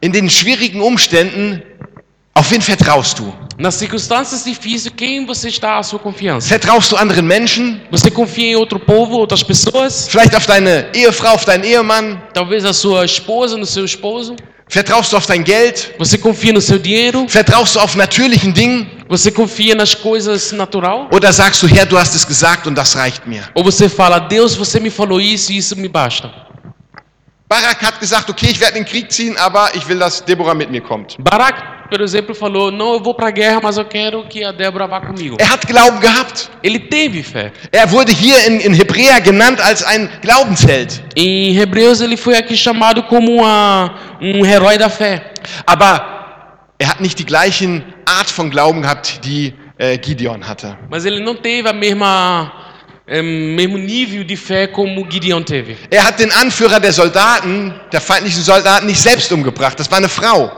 In den schwierigen Umständen, auf wen vertraust du? Nas circunstâncias difíceis, quem você está a sua confiança? Vertraust du anderen Menschen? Você confia em outro povo, outras pessoas? Vielleicht auf deine Ehefrau, auf deinen Ehemann? Talvez a sua esposa, no seu esposo? Vertraust du auf dein Geld? Você confia no seu dinheiro? Vertraust du auf natürlichen Dingen? Você confia nas coisas natural? Oder sagst du, Herr, du hast es gesagt und das reicht mir? Ou você fala, Deus, você me falou isso e isso me basta? Barak hat gesagt, okay, ich werde in den Krieg ziehen, aber ich will, dass Deborah mit mir kommt. Barak, por exemplo, falou, não, eu vou para a guerra, mas eu quero que a Débora vá comigo. Er hat Glauben gehabt. Ele teve fé. Er wurde hier in, in Hebräer genannt als ein Glaubensheld. Em Hebreus ele foi aqui chamado como uma, um herói da fé. Aber er hat nicht die gleichen Art von Glauben gehabt, die äh, Gideon hatte. Mas ele não teve a mesma mesmo nível de fé como Gideon teve. Er hat den Anführer der Soldaten, der feindlichen Soldaten, nicht selbst umgebracht. Das war eine Frau.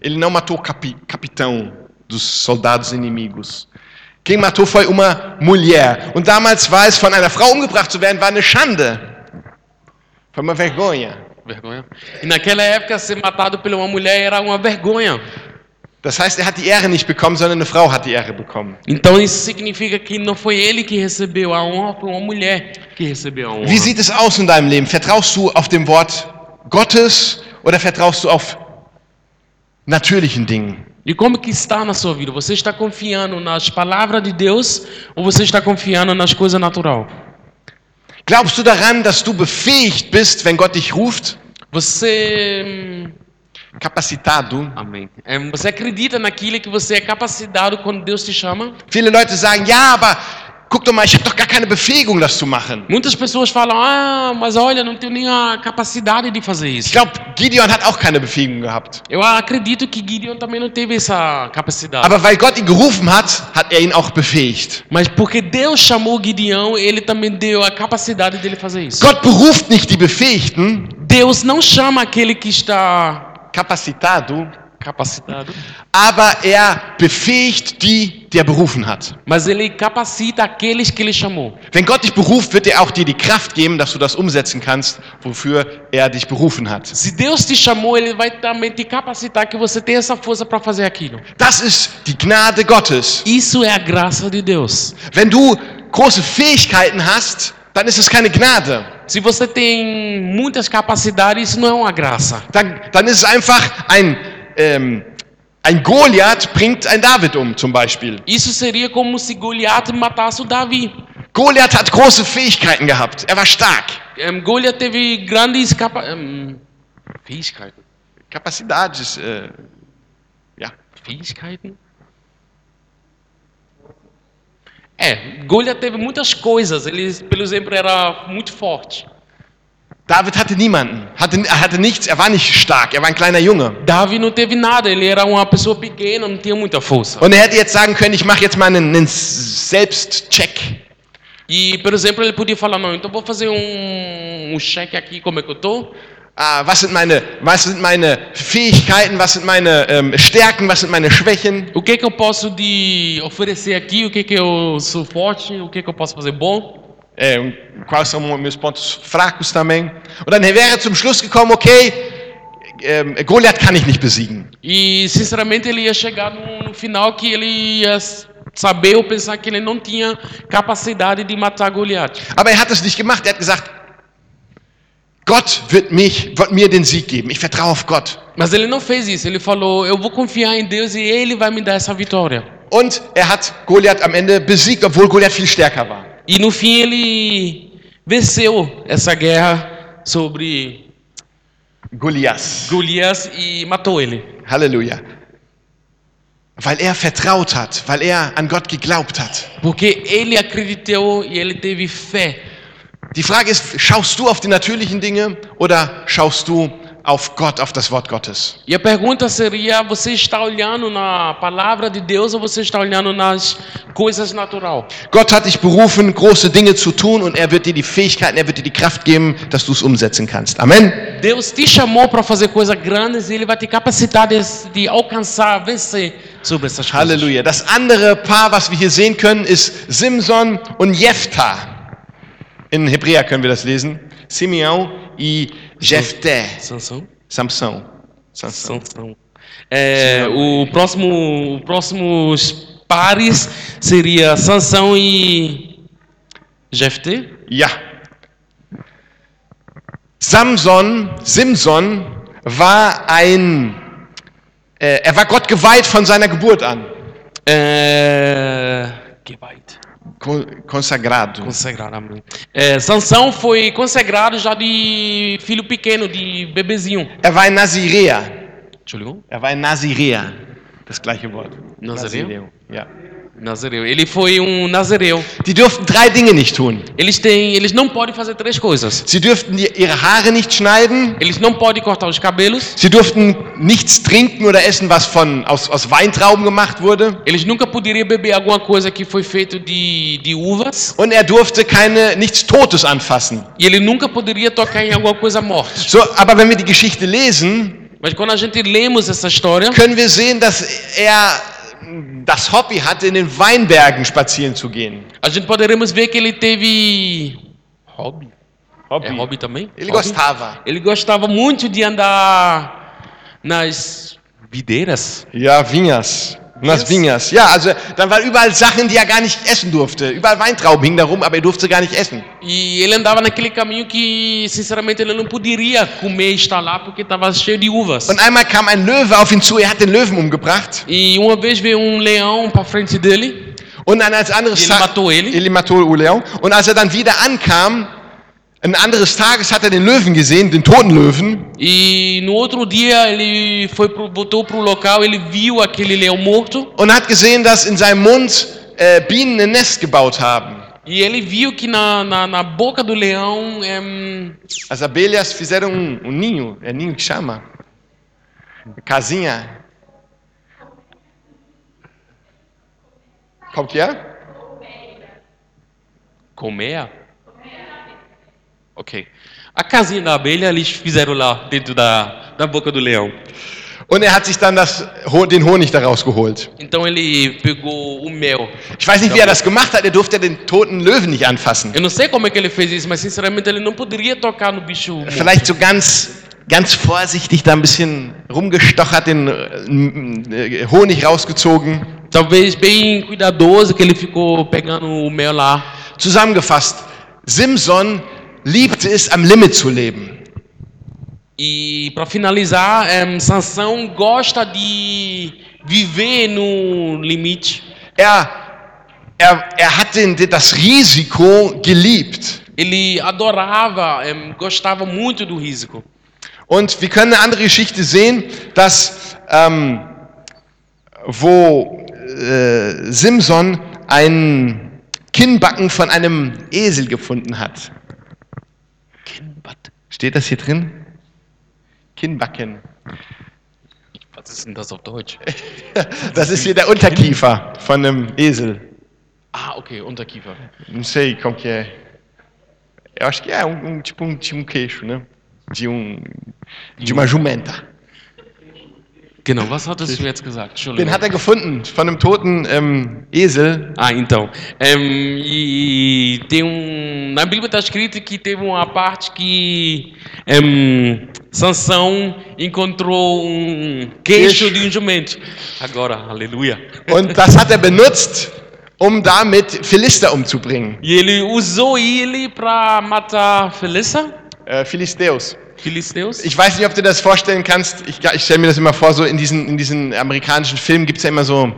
Ele não matou o capi, capitão dos soldados inimigos. Quem matou foi uma mulher. Und damals war es, von einer Frau umgebracht zu werden, war eine Schande. Foi uma vergonha. Vergonha. E naquela época ser matado por uma mulher era uma vergonha. Das heißt, er hat die Ehre nicht bekommen, sondern eine Frau hat die Ehre bekommen. Então isso significa que não foi ele que recebeu a honra, foi uma mulher que recebeu a honra. Wie sieht es aus in deinem Leben? Vertraust du auf dem Wort Gottes oder vertraust du auf natürlichen Dingen? E como que está na sua vida? Você está confiando nas palavras de Deus ou você está confiando nas coisas natural? Glaubst du daran, dass du befähigt bist, wenn Gott dich ruft? Você Capacitado. Amém. É, você acredita naquilo que você é capacitado quando Deus te chama? Viele Leute sagen, ja, aber guck doch mal, ich habe doch gar keine Befähigung, das zu machen. Muitas pessoas falam: "Ah, mas olha, não tenho nem a capacidade de fazer Ich isso". glaube, Gideon hat auch keine Befähigung gehabt. Eu acredito que Gideon também não teve essa capacidade. Aber weil Gott ihn gerufen hat, hat er ihn auch befähigt. Mas porque Deus chamou Gideão, ele também deu a capacidade dele fazer isso. Gott beruft nicht die Befähigten, Deus não chama aquele que está capacitado, capacitado, aber er befähigt die, die er berufen hat. mas ele capacita aqueles que ele chamou. Wenn Gott dich beruft, wird er auch dir die Kraft geben, dass du das umsetzen kannst, wofür er dich berufen hat. Se Deus te chamou, ele vai também te capacitar que você tenha essa força para fazer aquilo. Das ist die Gnade Gottes. Isso é a graça de Deus. Wenn du große Fähigkeiten hast, dann ist es keine Gnade. Se você tem muitas capacidades, isso não é uma graça. Dann, dann ist es einfach ein, ähm, ein Goliath bringt ein David um, zum Beispiel. Isso seria como se Goliat matasse o Davi. Goliath hat große Fähigkeiten gehabt. Er war stark. Em, Goliat teve grandes capa em, Fähigkeiten. Kapacidades, äh, ja. Fähigkeiten? É, Goliat teve muitas coisas. Ele, pelo exemplo, era muito forte. David hatte niemanden, hatte, er hatte nichts, er war nicht stark, er war ein kleiner Junge. Davi não teve nada. Ele era uma pessoa pequena, não tinha muita força. Und er hätte jetzt sagen können, ich mache jetzt mal einen, einen Selbstcheck. E, por exemplo, ele podia falar: não, então vou fazer um, um cheque aqui, como é que eu tô. Ah, was, sind meine, was sind meine Fähigkeiten, was sind meine ähm, Stärken, was sind meine Schwächen? O que que eu posso de oferecer aqui? O que que eu sou forte? O que que eu posso fazer bom? É, quais são meus pontos fracos também. Und dann wäre zum Schluss gekommen, okay, ähm, Goliath kann ich nicht besiegen. E sinceramente ele ia chegar no, no final que ele ia saber ou pensar que ele não tinha capacidade de matar Goliath. Aber er hat es nicht gemacht. Er hat gesagt, Gott wird, mich, wird mir den Sieg geben. Ich vertraue auf Gott. Mas ele não fez isso. Ele falou: Eu vou confiar em Deus e Ele vai me dar essa vitória. Und er hat Goliath am Ende besiegt, obwohl Goliath viel stärker war. E no fim ele venceu essa guerra sobre Goliath. Golias e matou ele. Halleluja. Weil er vertraut hat, weil er an Gott geglaubt hat. Porque ele acreditou e ele teve fé. Die Frage ist, schaust du auf die natürlichen Dinge oder schaust du auf Gott, auf das Wort Gottes? E a pergunta seria: você está olhando na palavra de Deus ou você está olhando nas coisas natural? Gott hat dich berufen, große Dinge zu tun und er wird dir die Fähigkeiten, er wird dir die Kraft geben, dass du es umsetzen kannst. Amen. Deus te chamou para fazer coisas grandes e Ele vai te capacitar de, de alcançar, vencer sobre essas coisas. Halleluja. Das andere Paar, was wir hier sehen können, ist Simson und Jephthah. In Hebräer können wir das lesen. Simeão e Jephthé. Sansão? Samson. Samson. Sansão. É, o próximo, o próximos pares seria Sansão e Jefté. Ja. Samson, Simson war ein, äh, er war Gott geweiht von seiner Geburt an. Vai. Ko- Consagrado. Consagrado, amém. É, Sansão foi consagrado já de filho pequeno, de bebezinho. Er war ein Naziräer. Entschuldigung? Er war ein Naziräer. Das gleiche Wort. Nazireu? Nazireu, Ja. Nazireu. Ele foi um nazireu. Die durften drei Dinge nicht tun. Eles têm, eles não podem fazer três coisas. Sie dürften die- ihre Haare nicht schneiden. Eles não podem cortar os cabelos. Sie durften nichts trinken oder essen, was von, aus, aus Weintrauben gemacht wurde. Eles nunca poderiam beber alguma coisa que foi feito de, de uvas. Und er durfte keine, nichts Totes anfassen. E ele nunca poderia tocar em alguma coisa morta. So, aber wenn wir die Geschichte lesen, Mas quando a gente lemos essa história, können wir sehen, dass er das Hobby hatte, in den Weinbergen spazieren zu gehen. a gente poderemos ver que ele teve hobby. Hobby. É hobby também? Ele Hobby? gostava. Ele gostava muito de andar nas videiras. Ja, Vinhas. Yes. Vinhas. Ja, also dann waren überall Sachen, die er gar nicht essen durfte. Überall Weintrauben hingen da rum, aber er durfte sie gar nicht essen. E ele andava naquele caminho que, sinceramente, ele não poderia comer e estar lá porque estava cheio de uvas. Und einmal kam ein Löwe auf ihn zu, er hat den Löwen umgebracht. E uma vez veio um leão para frente dele. Und dann als anderes Ele matou ele. Ele matou o leão. Und als er dann wieder ankam, ein anderes Tages hat er den Löwen gesehen, den toten Löwen. E no outro dia ele foi pro, voltou para o local, ele viu aquele leão morto. Und hat gesehen, dass in seinem Mund äh, Bienen ein Nest gebaut haben. E ele viu que na, na, na boca do leão em, As abelhas fizeram um, um ninho, é ninho que chama? Casinha. Qual que é? colmeia. Ok. A casinha da abelha eles fizeram lá dentro da, da boca do leão. Und er hat sich dann das, den Honig daraus geholt. Então ele pegou o mel. Ich weiß nicht, wie er das gemacht hat. Er durfte den toten Löwen nicht anfassen. Eu não sei como é que ele fez isso, mas sinceramente ele não poderia tocar no bicho. morto. Vielleicht so ganz, ganz vorsichtig da ein bisschen rumgestochert, den äh, Honig rausgezogen. Talvez bem cuidadoso que ele ficou pegando o mel lá. Zusammengefasst, Simson liebte es, am Limit zu leben. E para finalizar, em, Sansão gosta de viver no limite. Er, er, er hat den, das Risiko geliebt. Ele adorava, em, gostava muito do risco. Und wir können eine andere Geschichte sehen, dass ähm, wo äh, Simson ein Kinnbacken von einem Esel gefunden hat. Steht das hier drin? Kinnbacken. Was ist denn das auf Deutsch? [LAUGHS] Das ist hier der Unterkiefer von einem Esel. Ah, ok, Unterkiefer. Não sei como que é. Eu acho que é um, um tipo um, de um queixo, né? De um de uma jumenta. Genau, was hattest du jetzt gesagt? Entschuldigung. Den hat er gefunden von einem toten ähm, Esel. Ah, então. E tem um na Bíblia está escrito que teve uma parte que em, Sansão encontrou um queixo de um jumento. Agora, aleluia. Und das hat er benutzt, um damit Philister umzubringen. E ele usou ele para matar Felissa, Äh, Philistäus. Ich weiß nicht, ob du das vorstellen kannst. Ich, ich stelle mir das immer vor, so in diesen, in diesen amerikanischen Filmen gibt es ja immer so,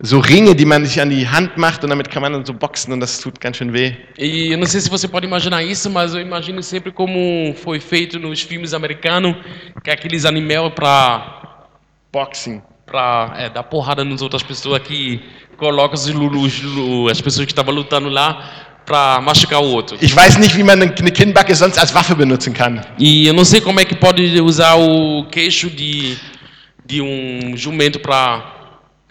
so Ringe, die man sich an die Hand macht und damit kann man dann so boxen und das tut ganz schön weh. E eu não sei se você pode imaginar isso, mas eu imagino sempre como foi feito nos filmes americanos, que é aqueles animais para Boxen. para é, dar porrada nas outras pessoas que colocam os, os as pessoas que estavam lutando lá Ich weiß nicht, wie man eine Kinnbacke sonst als Waffe benutzen kann. E eu não sei como é que pode usar o queixo de, de um jumento para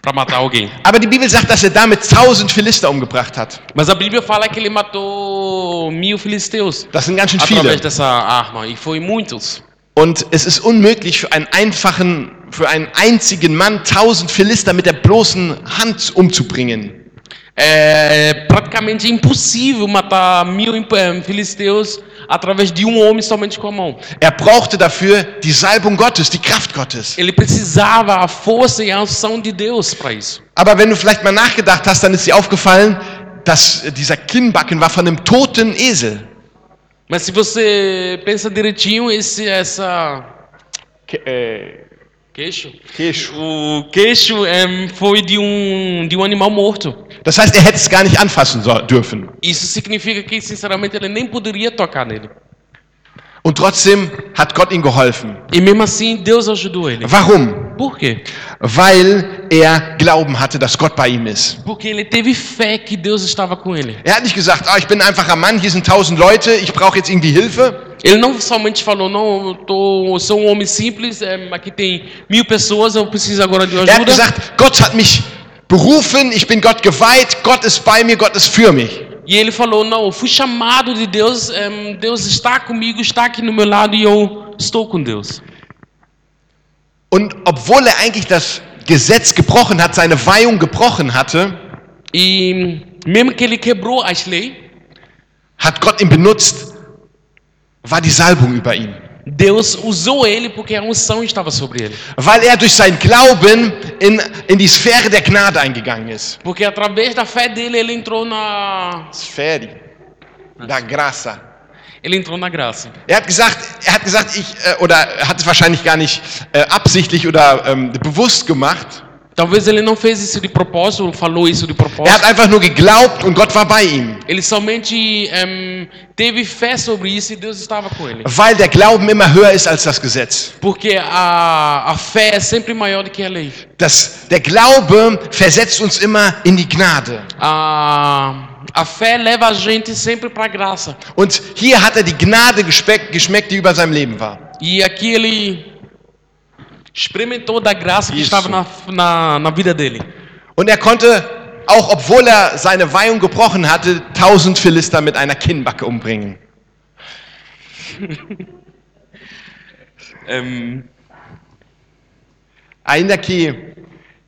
para matar alguém. Aber die Bibel sagt, dass er damit tausend Philister umgebracht hat. Mas a Bíblia fala que ele matou mil filisteus Das sind ganz schön através viele. dessa arma e foi muitos. Und es ist unmöglich für einen einfachen, für einen einzigen Mann tausend Philister mit der bloßen Hand umzubringen. É praticamente impossível matar mil filisteus através de um homem somente com a mão. Er brauchte dafür die Salbung Gottes, die Kraft Gottes. Ele precisava a força e a unção de Deus para isso. Aber wenn du vielleicht mal nachgedacht hast, dann ist dir aufgefallen, dass dieser Kinnbacken war von einem toten Esel. Mas se você pensa direitinho, esse essa Ke äh, queixo, Queixo. o queixo eh, foi de um de um animal morto. Das heißt, er hätte es gar nicht anfassen dürfen. Isso significa que sinceramente ele nem poderia tocar nele. Und trotzdem hat Gott ihm geholfen. E mesmo assim Deus ajudou ele. Warum? Por quê? Weil er Glauben hatte, dass Gott bei ihm ist. Porque ele teve fé que Deus estava com ele. Er hat nicht gesagt, ah, ich bin ein einfacher Mann, hier sind tausend Leute, ich brauche jetzt irgendwie Hilfe. Ele não somente falou, não, eu tô, eu sou um homem simples, é, aqui tem mil pessoas, eu preciso agora de Er hat ajuda. gesagt, Gott hat mich berufen, ich bin Gott geweiht, Gott ist bei mir, Gott ist für mich. E ele falou, não, eu fui chamado de Deus, é, Deus está comigo, está aqui no meu lado e eu estou com Deus. Und obwohl er eigentlich das Gesetz gebrochen hat, seine Weihung gebrochen hatte, E mesmo que ele quebrou as leis, hat Gott ihn benutzt, war die Salbung über ihn. Deus usou ele porque a unção estava sobre ele. Weil er durch seinen Glauben in, in die Sphäre der Gnade eingegangen ist. Porque através da fé dele, ele entrou na, Sphäre da Graça. ele entrou na graça. Er hat gesagt, er hat gesagt, ich, äh, oder er hat es wahrscheinlich gar nicht äh, absichtlich oder ähm, bewusst gemacht. Talvez ele não fez isso de propósito, ou falou isso de Er hat propósito. einfach nur geglaubt und Gott war bei ihm. Ele somente em, teve fé sobre isso e Deus estava com ele. Weil der Glauben immer höher ist als das Gesetz. Porque a, a fé é sempre maior do que a lei. Das, der Glaube versetzt uns immer in die Gnade. A, a fé leva a gente sempre para a graça. Und hier hat er die Gnade gespeckt, geschmeckt, die über seinem Leben war. E aqui ele experimentou da graça que Isso. estava na, na, na vida dele. Und er konnte, auch obwohl er seine Weihung gebrochen hatte, tausend Philister mit einer Kinnbacke umbringen. Em, [LAUGHS] Ainda que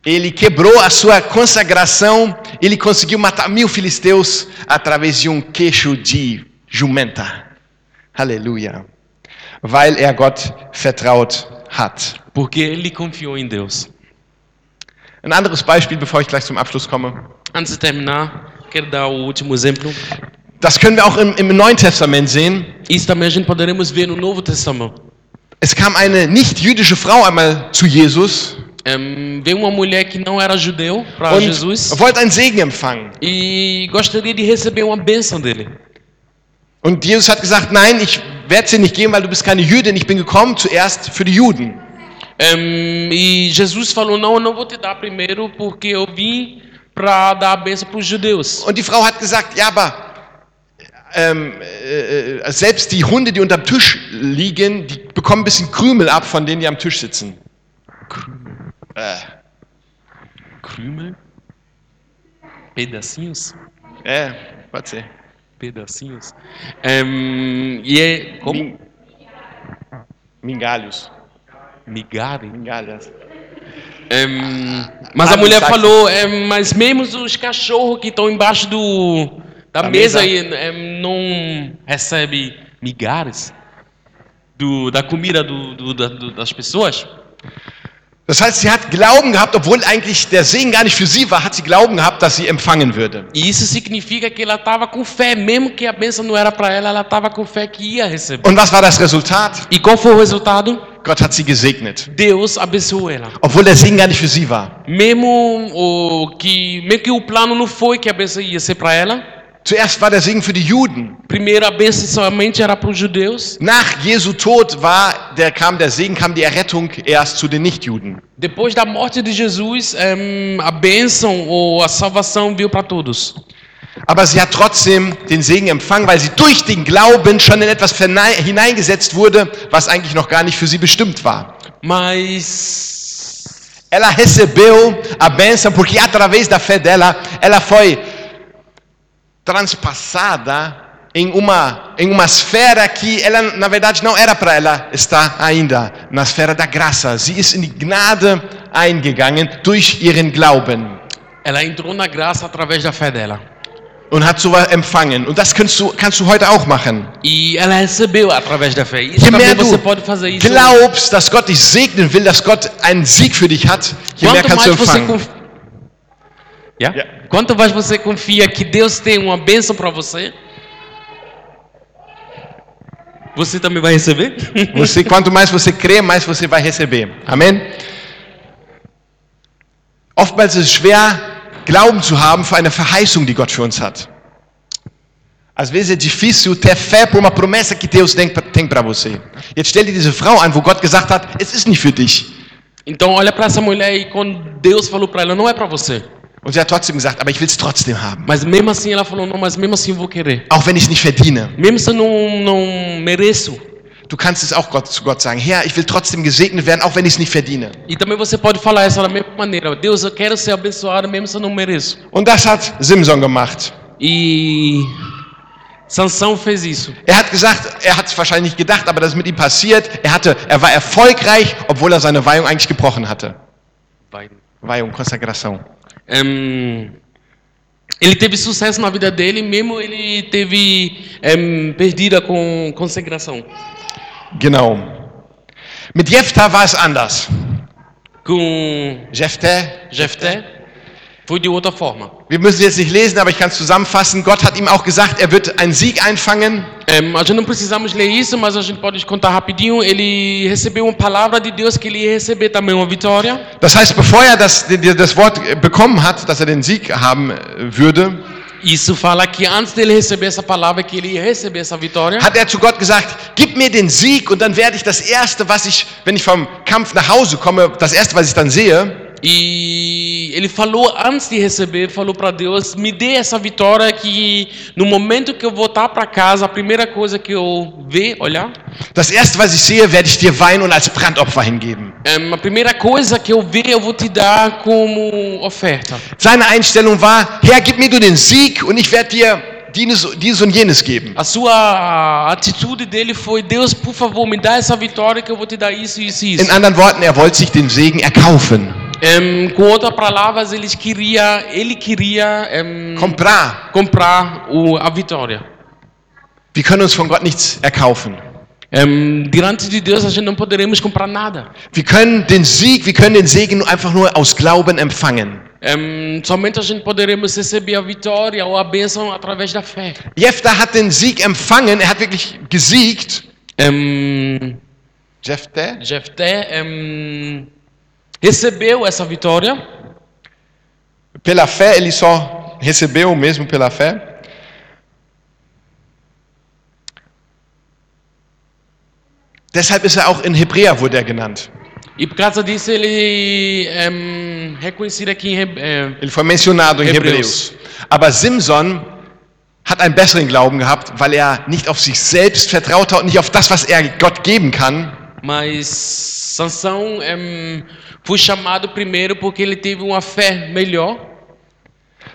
ele quebrou a sua consagração, ele conseguiu matar mil filisteus através de um queixo de jumenta. Aleluia. Weil er Gott vertraut hat. Porque ele confiou em Deus. Ein anderes Beispiel, bevor ich gleich zum Abschluss komme. Antes de terminar, quero dar o último exemplo. Das können wir auch im, im Neuen Testament sehen. Isso também a gente poderemos ver no Novo Testamento. Es kam eine nicht-jüdische Frau einmal zu Jesus Em, veio uma mulher que não era judeu para Jesus wollte einen Segen empfangen. e gostaria de receber uma bênção dele. Und Jesus hat gesagt, nein, ich werde es dir nicht geben, weil du bist keine Jüdin. Ich bin gekommen zuerst für die Juden. Em, e Jesus falou: Não, eu não vou te dar primeiro, porque eu vim para dar a bênção para os judeus. Und die Frau hat gesagt, ja, aber ähm, äh, äh, selbst die Hunde, die unterm Tisch liegen, die bekommen ein bisschen Krümel ab von denen, die am Tisch sitzen. Äh, Krümel? Pedacinhos? äh, warte. Pedacinhos. Em, e é. Como? Min- Mingalhos. Migalha? Mingalhas. Em, mas Ah, a mulher falou: em, Mas mesmo os cachorros que estão embaixo do, da, Da mesa, mesa. em, não recebe migalhas do, da comida do, do- da- do- das pessoas. Das heißt, sie hat Glauben gehabt, obwohl eigentlich der Segen gar nicht für sie war, hat sie Glauben gehabt, dass sie empfangen würde. E isso significa que ela estava com fé, mesmo que a bênção não era para ela, ela estava com fé que ia receber. Und was war das Resultat? E qual foi o resultado? Gott hat sie gesegnet, Deus abençoou ela. obwohl der Segen gar nicht für sie war. Mesmo o que, mesmo que o plano não foi que a bênção ia ser para ela, Zuerst war der Segen für die Juden. primeiro a bênção somente era para os judeus. Nach Jesu Tod war, der kam der Segen, kam die Errettung erst zu den Nichtjuden. Depois da morte de Jesus, a bênção ou a salvação veio para todos. Aber sie hat trotzdem den Segen empfangen, weil sie durch den Glauben schon in etwas hineingesetzt wurde, was eigentlich noch gar nicht für sie bestimmt war. Mas Ela recebeu a bênção porque através da fé dela, ela foi transpassada em uma em uma esfera que ela na verdade não era para ela estar ainda, na esfera da graça. Sie ist in die Gnade eingegangen durch ihren Glauben ela entrou na graça através da fé dela. Und hat so empfangen. Und das kannst du kannst du heute auch machen. E ela recebeu através da fé. Isso Je mehr du glaubst, dass Gott dich segnen will, dass Gott einen Sieg für dich hat, je mehr kannst du empfangen. yeah? Yeah. Quanto mais você confia que Deus tem uma bênção para você, você também vai receber. [LAUGHS] Você, quanto mais você crê, mais você vai receber. Amen. Oftmals ist es schwer, Glauben zu haben für eine Verheißung, die Gott für uns hat. Às vezes é difícil ter fé por uma promessa que Deus tem, tem para você. Jetzt stell dir diese Frau an, wo Gott gesagt hat, es ist nicht für dich. Então olha para essa mulher e quando Deus falou para ela, não é para você. Und sie hat trotzdem gesagt, aber ich will es trotzdem haben. Mas mesmo assim ela falou, não, mas mesmo assim eu vou querer. Auch wenn ich es nicht verdiene. Mesmo se eu não, não mereço. Du kannst es auch Gott, zu Gott sagen, Herr, ich will trotzdem gesegnet werden, auch wenn ich es nicht verdiene. E também você pode falar essa da mesma maneira. Deus, eu quero ser abençoado mesmo se eu não mereço. Und das hat Simson gemacht. E Sansão fez isso. Er hat gesagt, er hat es wahrscheinlich nicht gedacht, aber das ist mit ihm passiert. Er, hatte, er war erfolgreich, obwohl er seine Weihung eigentlich gebrochen hatte. Vai. Weihung, Konsekração. Em, ele teve sucesso na vida dele, mesmo ele teve em, perdida com consagração. Genau. Mit Jephthah war es anders. Com Jephthah, Jefté, foi de outra forma. wir müssen jetzt nicht lesen, aber ich kann es zusammenfassen. Gott hat ihm auch gesagt, er wird einen Sieg einfangen. Em, a gente não precisamos ler isso, mas a gente pode contar rapidinho. Ele recebeu uma palavra de Deus que ele ia receber também uma vitória. Das heißt, bevor er das, das Wort bekommen hat, dass er den Sieg haben äh, würde, Isso fala que antes dele receber essa palavra, que ele ia receber essa vitória. hat er zu Gott gesagt, gib mir den Sieg und dann werde ich das Erste, was ich, wenn ich vom Kampf nach Hause komme, das Erste, was ich dann sehe, E ele falou, antes de receber, falou para Deus: me dê essa vitória que no momento que eu voltar para casa, a primeira coisa que eu ver, olhar, das Erste, was ich sehe, werde ich dir Wein und als Brandopfer hingeben. em, a primeira coisa que eu ver, eu vou te dar como oferta. Seine Einstellung war, Herr, gib mir du den Sieg und ich werde dir dieses, und jenes geben. A sua atitude dele foi: Deus, por favor, me dá essa vitória que eu vou te dar isso, isso e In isso. anderen Worten, er wollte sich den Segen erkaufen. Em, com outras palavras, ele queria, ele queria em, Comprar. comprar o, a vitória. Wir können uns von Gott nichts erkaufen. Em, diante de Deus, a gente não poderemos comprar nada. Wir können den Sieg, wir können den Segen einfach nur aus Glauben empfangen. Em, somente a gente poderemos receber a vitória ou a bênção através da fé. Jephthah hat den Sieg empfangen, er hat wirklich gesiegt. Em, Jephthah? Recebeu essa vitória Pela fé, ele só recebeu mesmo pela fé. Deshalb ist er auch in Hebräer wurde er genannt. e por causa disso ele é reconhecido aqui em Heb- é, Ele foi mencionado em Hebreus. Hebreus. Aber Simson hat einen besseren Glauben gehabt, weil er nicht auf sich selbst vertraut hat und nicht auf das, was er Gott geben kann, mas Sansão em, foi chamado primeiro porque ele teve uma fé melhor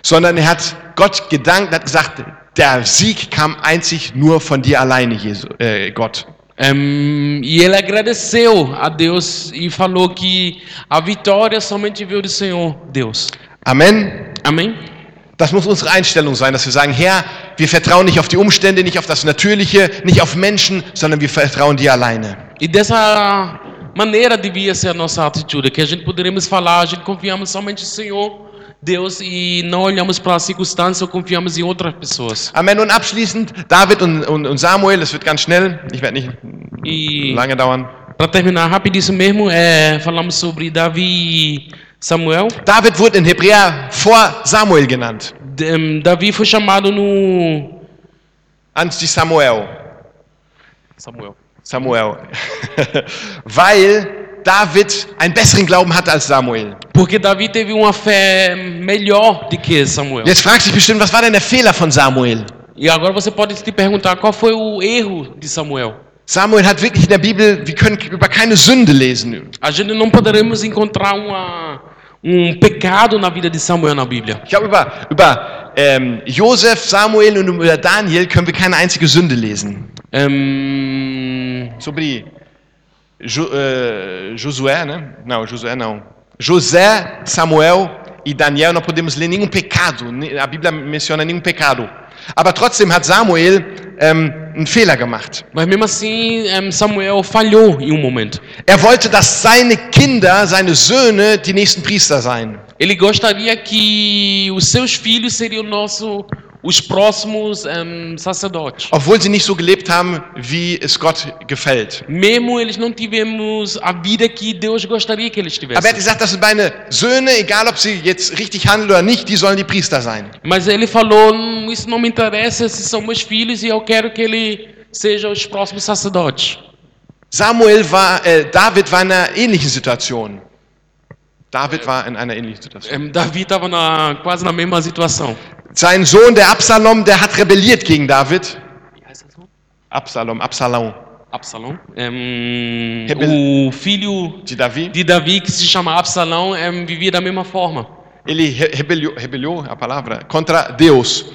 sondern er hat Gott gedankt, hat gesagt, der Sieg kam einzig nur von dir alleine, Jesu, äh, Gott. Em, e ele agradeceu a Deus e falou que a vitória somente veio do Senhor Deus. Amen. Amém? Das muss unsere Einstellung sein, dass wir sagen, Herr, wir vertrauen nicht auf die Umstände, nicht auf das Natürliche, nicht auf Menschen, sondern wir vertrauen dir alleine. E dessa maneira devia ser a nossa atitude, que a gente poderíamos falar, a gente confiamos somente no Senhor, Deus, e não olhamos para as circunstâncias ou confiamos em outras pessoas. Amen. Und abschließend, David und, und, und Samuel, das wird ganz schnell, ich werde nicht E lange dauern. para terminar rapidíssimo mesmo, é, falamos sobre Davi e Samuel. David wurde in Hebräer vor Samuel genannt, Davi foi chamado no antes de Samuel. Samuel. Samuel. [LAUGHS] Weil David einen besseren Glauben hatte als Samuel. Porque Davi teve uma fé melhor do que Samuel. Jetzt fragt sich bestimmt, was war denn der Fehler von Samuel? E agora você pode se perguntar qual foi o erro de Samuel. Samuel hat wirklich in der Bibel, wir können über keine Sünde lesen. A gente não poderemos encontrar uma, um pecado na vida de Samuel na Bíblia. Ich glaube, über, über ähm, Josef, Samuel und über Daniel können wir keine einzige Sünde lesen. Sobre jo, äh, Josué, né? Não, Josué não. José, Samuel e Daniel não podemos ler nenhum pecado. A Bíblia menciona nenhum pecado. Aber trotzdem hat Samuel ähm, einen Fehler gemacht. mas mesmo assim, em, Samuel falhou em um momento. Er wollte, dass seine Kinder, seine Söhne die nächsten Priester seien. Ele gostaria que os seus filhos seriam nosso, os próximos em, sacerdotes. Obwohl sie nicht so gelebt haben, wie es Gott gefällt. Mesmo eles não tivemos a vida que Deus gostaria que eles Aber er hat tivessem. gesagt, das sind meine Söhne, egal ob sie jetzt richtig handeln oder nicht, die sollen die Priester sein. Mas ele falou: "Hum, Isso não me interessa, esses são meus filhos e eu quero que ele sejam os próximos sacerdotes. Samuel war, äh, David war in einer ähnlichen Situation. David war in einer ähnlichen Situation. Em, Davi estava na, quase na mesma situação. Sein Sohn, der Absalom, der hat rebelliert gegen David. Absalom, Absalom, Absalão. Em, Rebel- o filho de Davi. de Davi, que se chama Absalão, em, vivia da mesma forma. Ele re- rebelliou, rebelliou, a palavra, contra Deus.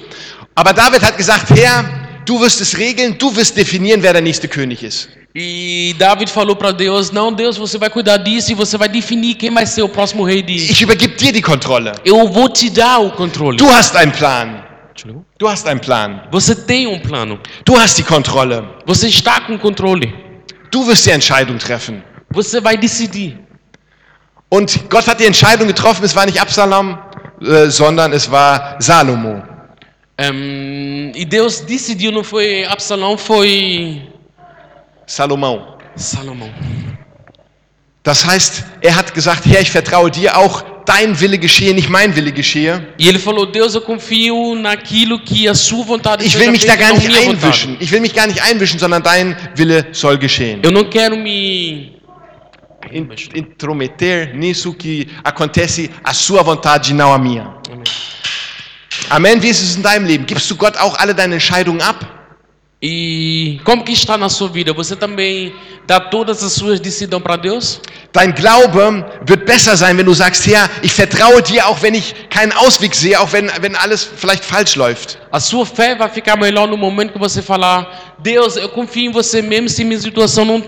Aber David hat gesagt, Herr, du wirst es regeln, du wirst definieren, wer der nächste König ist. E David falou para Deus: Não, Deus, você vai cuidar disso e você vai definir quem vai ser o próximo rei de. Ich übergebe dir die Kontrolle. Eu vou te dar o controle. Du hast einen Plan. Du hast einen Plan. Você tem um plano. Du hast die Kontrolle. Você está com controle. Du wirst die Entscheidung treffen. Você vai decidir. Und Gott hat die Entscheidung getroffen, es war nicht Absalom, äh, sondern es war Salomo. Em, e Deus decidiu, não foi Absalão, foi Salomon. Salomão. Das heißt, er hat gesagt, Herr, ich vertraue dir auch, dein Wille geschehe, nicht mein Wille geschehe. E ele falou: Deus, eu confio naquilo que a sua vontade Ich will mich da gar nicht vontade. einwischen. Ich will mich gar nicht einwischen, sondern dein Wille soll geschehen. Eu não quero me. In- Intrometer nisso que acontece a sua vontade, não a minha. Amém. Amen. Wie ist es in deinem Leben? Gibst du Gott auch alle deine Entscheidungen ab? E como que está na sua vida? Você também dá todas as suas decisões para Deus? Dein Glaube wird besser sein, wenn du sagst, Herr, ich vertraue dir, auch wenn ich keinen Ausweg sehe, auch wenn, wenn alles vielleicht falsch läuft. A sua fé vai ficar melhor no momento que você falar: Deus, eu confio em você mesmo se minha situação não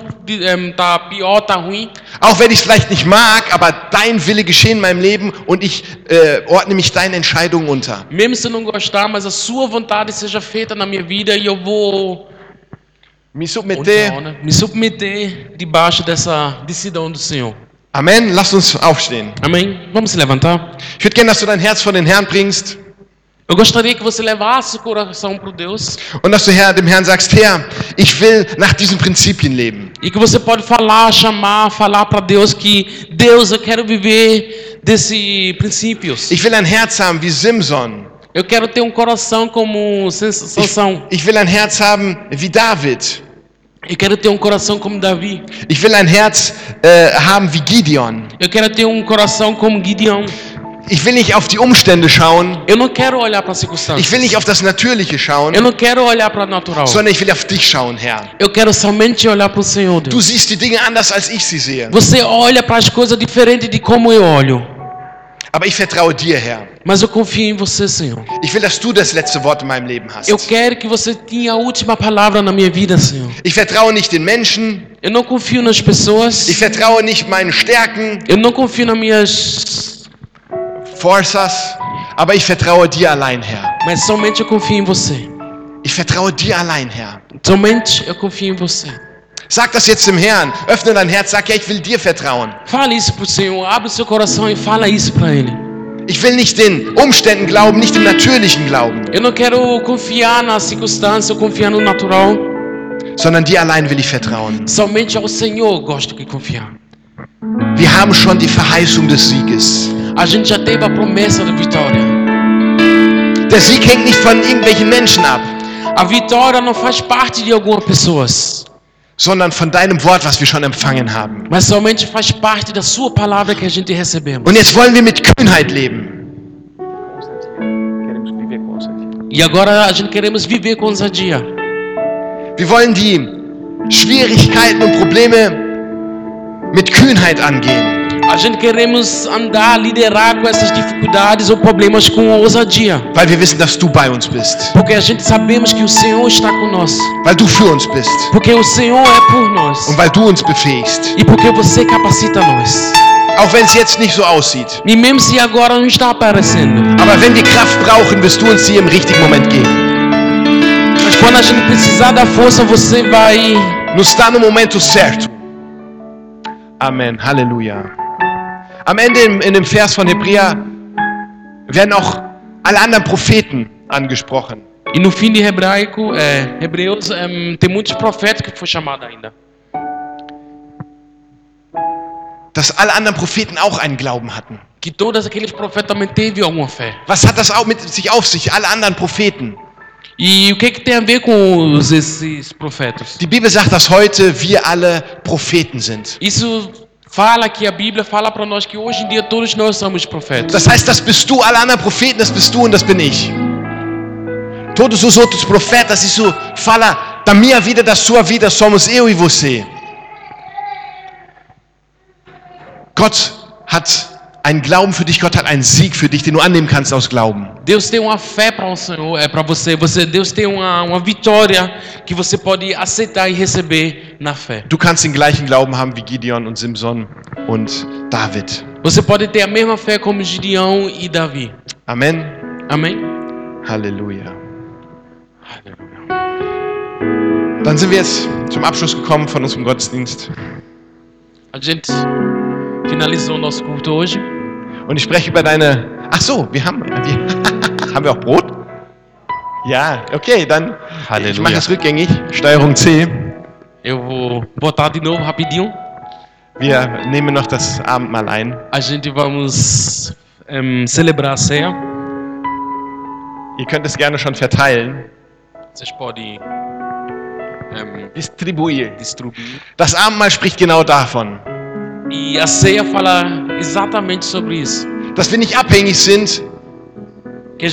está pior, está ruim. Auch wenn ich es vielleicht nicht mag, aber dein Wille geschehen in meinem Leben und ich äh, ordne mich deinen Entscheidungen unter. Mesmo se eu não gostar, mas a sua vontade seja feita na minha vida e eu vou Me submeter. né? me submeter debaixo dessa decisão do Senhor. Amen. Lass uns aufstehen. Amém? Vamos se levantar? Ich würde gerne, dass du dein Herz vor den Herrn bringst Eu gostaria que você levasse o coração para Deus und dass du Herr, dem Herrn sagst, Herr, ich will nach diesen Prinzipien leben. e que você pode falar, chamar, falar para Deus que Deus, eu quero viver desses princípios. Ich will ein Herz haben wie Simson. Eu quero ter um coração como sensação. Ich will ein Herz haben wie David. Eu quero ter um coração como Davi. Ich will ein Herz äh, haben wie Gideon. Eu quero ter um coração como Gideão. Ich will nicht auf die Umstände schauen. Eu não quero olhar para Ich will nicht auf das Natürliche schauen, Eu não quero olhar para natural. sondern ich will auf dich schauen, Herr. Eu quero somente olhar para o Senhor, Du Deus. siehst die Dinge anders, als ich sie sehe. Você olha para as coisas diferente de como eu olho. Aber ich vertraue dir, Herr. Mas eu confio em você, Senhor. Ich will, dass du das letzte Wort in meinem Leben hast. Eu quero que você tenha a última palavra na minha vida, Senhor. Ich vertraue nicht den Menschen. Eu não confio nas pessoas. Ich vertraue nicht meinen Stärken, Eu não confio nas minhas. Forças. Aber ich vertraue dir allein, Herr. Mas somente eu confio em você. Ich vertraue dir allein, Herr. Somente eu confio em você. Sag das jetzt dem Herrn. Öffne dein Herz. Sag, ja, ich will dir vertrauen. Fale isso pro Senhor. Abre seu coração e fala isso para Ele. Ich will nicht den Umständen glauben, nicht dem natürlichen Glauben, Eu não quero confiar na circunstância confiar no natural. sondern dir allein will ich vertrauen. Somente ao Senhor gosto de confiar. Wir haben schon die Verheißung des Sieges. A gente já teve a promessa da vitória. Der Sieg hängt nicht von irgendwelchen Menschen ab, A vitória não faz parte de algumas pessoas, sondern von deinem Wort, was wir schon empfangen haben. mas somente faz parte da sua palavra que a gente recebemos. Und jetzt wollen wir mit Kühnheit leben. E agora a gente queremos viver com ousadia. Wir wollen die Schwierigkeiten und Probleme mit Kühnheit angehen. A gente queremos andar, liderar com essas dificuldades ou problemas com ousadia. Weil wir wissen, dass du bei uns bist. Porque a gente sabemos que o Senhor está conosco. Weil du für uns bist. Porque o Senhor é por nós. Und weil du uns befähigst. E porque você capacita nós. Auch wenn es jetzt nicht so aussieht. E mesmo se agora não está aparecendo. Aber wenn wir Kraft brauchen, wirst du uns sie im richtigen Moment geben. Mas quando a gente precisar da força, você vai. Nos dá no momento certo. Amen. Halleluja. Am Ende in, in dem Vers von Hebräer werden auch alle anderen Propheten angesprochen. E no fim de hebraico, é, Hebreus, é, tem muitos profetas que foi chamado ainda. Dass alle anderen Propheten auch einen Glauben hatten. Que todos aqueles profetas também teve alguma fé. Was hat das auch mit sich auf sich, alle anderen Propheten? E o que, que tem a ver com os, esses profetas? Die Bibel sagt, dass heute wir alle Propheten sind. Isso fala que a Bíblia fala para nós que hoje em dia todos nós somos profetas. Das heißt, das bist du, alle anderen Propheten, das bist du und das bin ich. Todos os outros profetas, isso fala da minha vida, da sua vida, somos eu e você. Gott hat einen Glauben für dich, Gott hat einen Sieg für dich, den du annehmen kannst aus Glauben. Deus tem uma fé para o Senhor, é para você. Você, Deus tem uma, uma vitória que você pode aceitar e receber na fé. Du kannst den gleichen Glauben haben wie Gideon und Simson und David. Você pode ter a mesma fé como Gideão e Davi. Amen. Amém? Halleluja. Dann sind wir jetzt zum Abschluss gekommen von unserem Gottesdienst. A gente finalizou nosso culto hoje. Und ich spreche über deine. Ach so, wir haben. Wir, [LAUGHS] haben wir auch Brot? Ja, okay, dann. Ich Halleluja. mache es rückgängig. Steuerung C. Eu vou botar de novo rapidinho. Wir nehmen noch das Abendmahl ein. A gente vamos em, celebrar a ceia. Ihr könnt es gerne schon verteilen. Vocês podem em, Distribuieren. distribuir. Das Abendmahl spricht genau davon, E a ceia fala exatamente sobre isso. dass wir nicht abhängig sind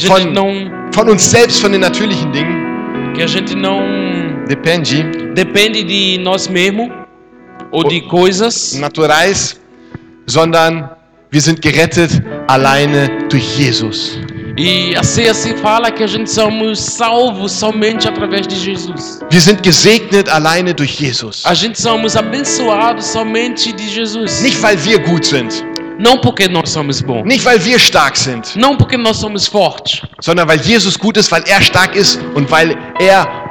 Von- não von uns selbst, von den natürlichen Dingen. que a gente não Depende. depende de nós mesmos ou de coisas, Naturais, sondern wir sind gerettet alleine durch Jesus. E a ceia se fala que a gente somos salvos somente através de Jesus. Wir sind gesegnet alleine durch Jesus. A gente somos abençoados somente de Jesus. Nicht, weil wir gut sind, Não porque nós somos bons, nicht, weil wir stark sind, não porque nós somos fortes, sondern weil Jesus gut ist, weil er stark ist und weil er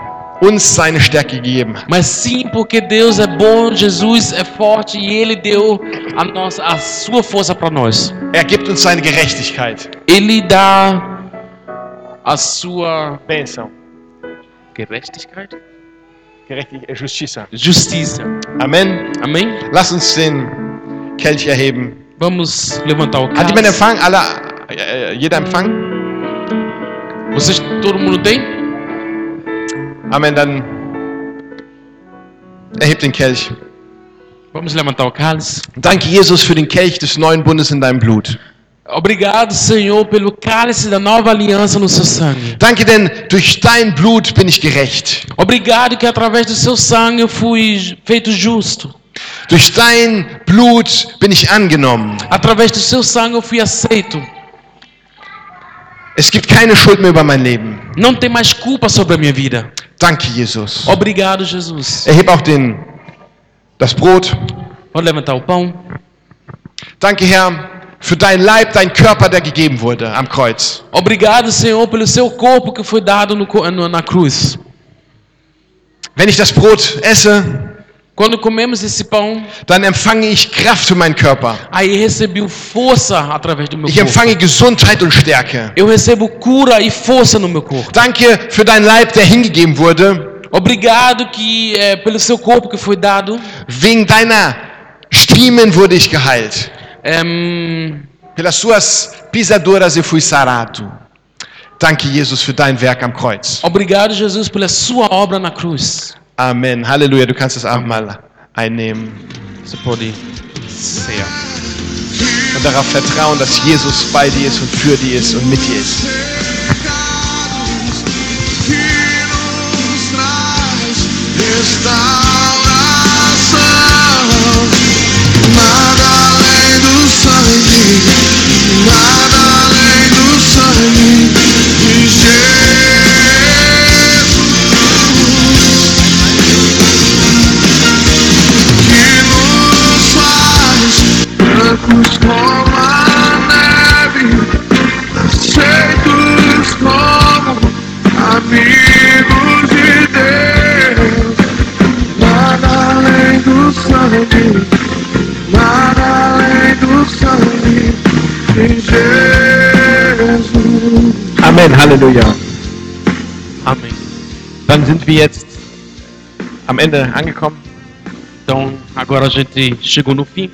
uns seine Stärke gegeben mas sim porque Deus é bom, Jesus é forte e Ele deu a nossa, a sua força para nós. Er gibt uns seine Gerechtigkeit. Ele dá a sua Bênção. gerechtigkeit, Gerechtigkeit, Justiça. justiça. Amen. Amém? Lass uns den Kelch erheben. Vamos levantar o Hat jemand cálice. Empfang? Alle, äh, jeder Empfang? Vocês, todo mundo tem? Amen. Dann erheb den Kelch. Vamos levantar o cálice. Danke, Jesus, für den Kelch des neuen Bundes in deinem Blut. Obrigado, Senhor, pelo cálice da nova aliança no seu sangue. Danke, denn durch dein Blut bin ich gerecht. Obrigado que através do seu sangue eu fui feito justo. Durch dein Blut bin ich angenommen. Através do seu sangue eu fui aceito. Es gibt keine Schuld mehr über mein Leben. Não tem mais culpa sobre a minha vida. Danke, Jesus. Obrigado, Jesus. Erheb auch den, das Brot. Pode levantar o pão. Danke, Herr, für dein Leib, dein Körper, der gegeben wurde am Kreuz. Obrigado, Senhor, pelo seu corpo que foi dado no- na cruz. Wenn ich das Brot esse, Quando comemos esse pão, dann empfange ich Kraft für meinen Körper. aí recebo força através do meu Ich corpo. empfange Gesundheit und Stärke. Eu recebo cura e força no meu corpo. Danke für deinen Leib, der hingegeben wurde, Obrigado que é, pelo seu corpo que foi dado. wegen deiner Striemen wurde ich geheilt. Ehm, Pelas suas pisaduras eu fui sarado. Danke, Jesus, für dein Werk am Kreuz. obrigado, Jesus, pela sua obra na cruz. Amen. Halleluja. Du kannst das Abendmahl einnehmen. Você pode. Sehr. Und darauf vertrauen, dass Jesus bei dir ist und für dir ist und mit dir ist. Nada além do sangue, nada além do sangue Amen. Halleluja. Amém. Dann sind wir jetzt am Ende angekommen Então, agora a gente chegou no fim.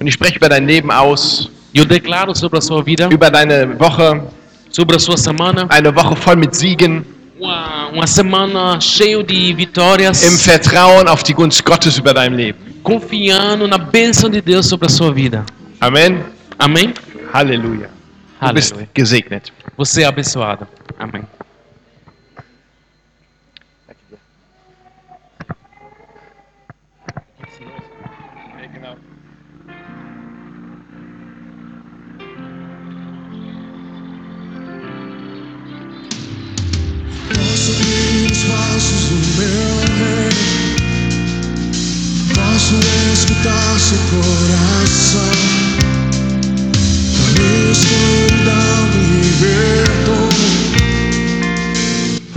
Und ich spreche über dein Leben aus, eu declaro sobre a sua vida, über deine Woche, sobre a sua semana, eine Woche voll mit Siegen, uma, uma semana cheia de vitórias, im Vertrauen auf die Gunst Gottes über dein Leben. confiando na bênção de Deus sobre a sua vida. Amen. Amém? Halleluja. Du bist gesegnet. Você é abençoado. Amém. subir os passos do meu rei. Posso escutar seu coração. Da minha e me libertou.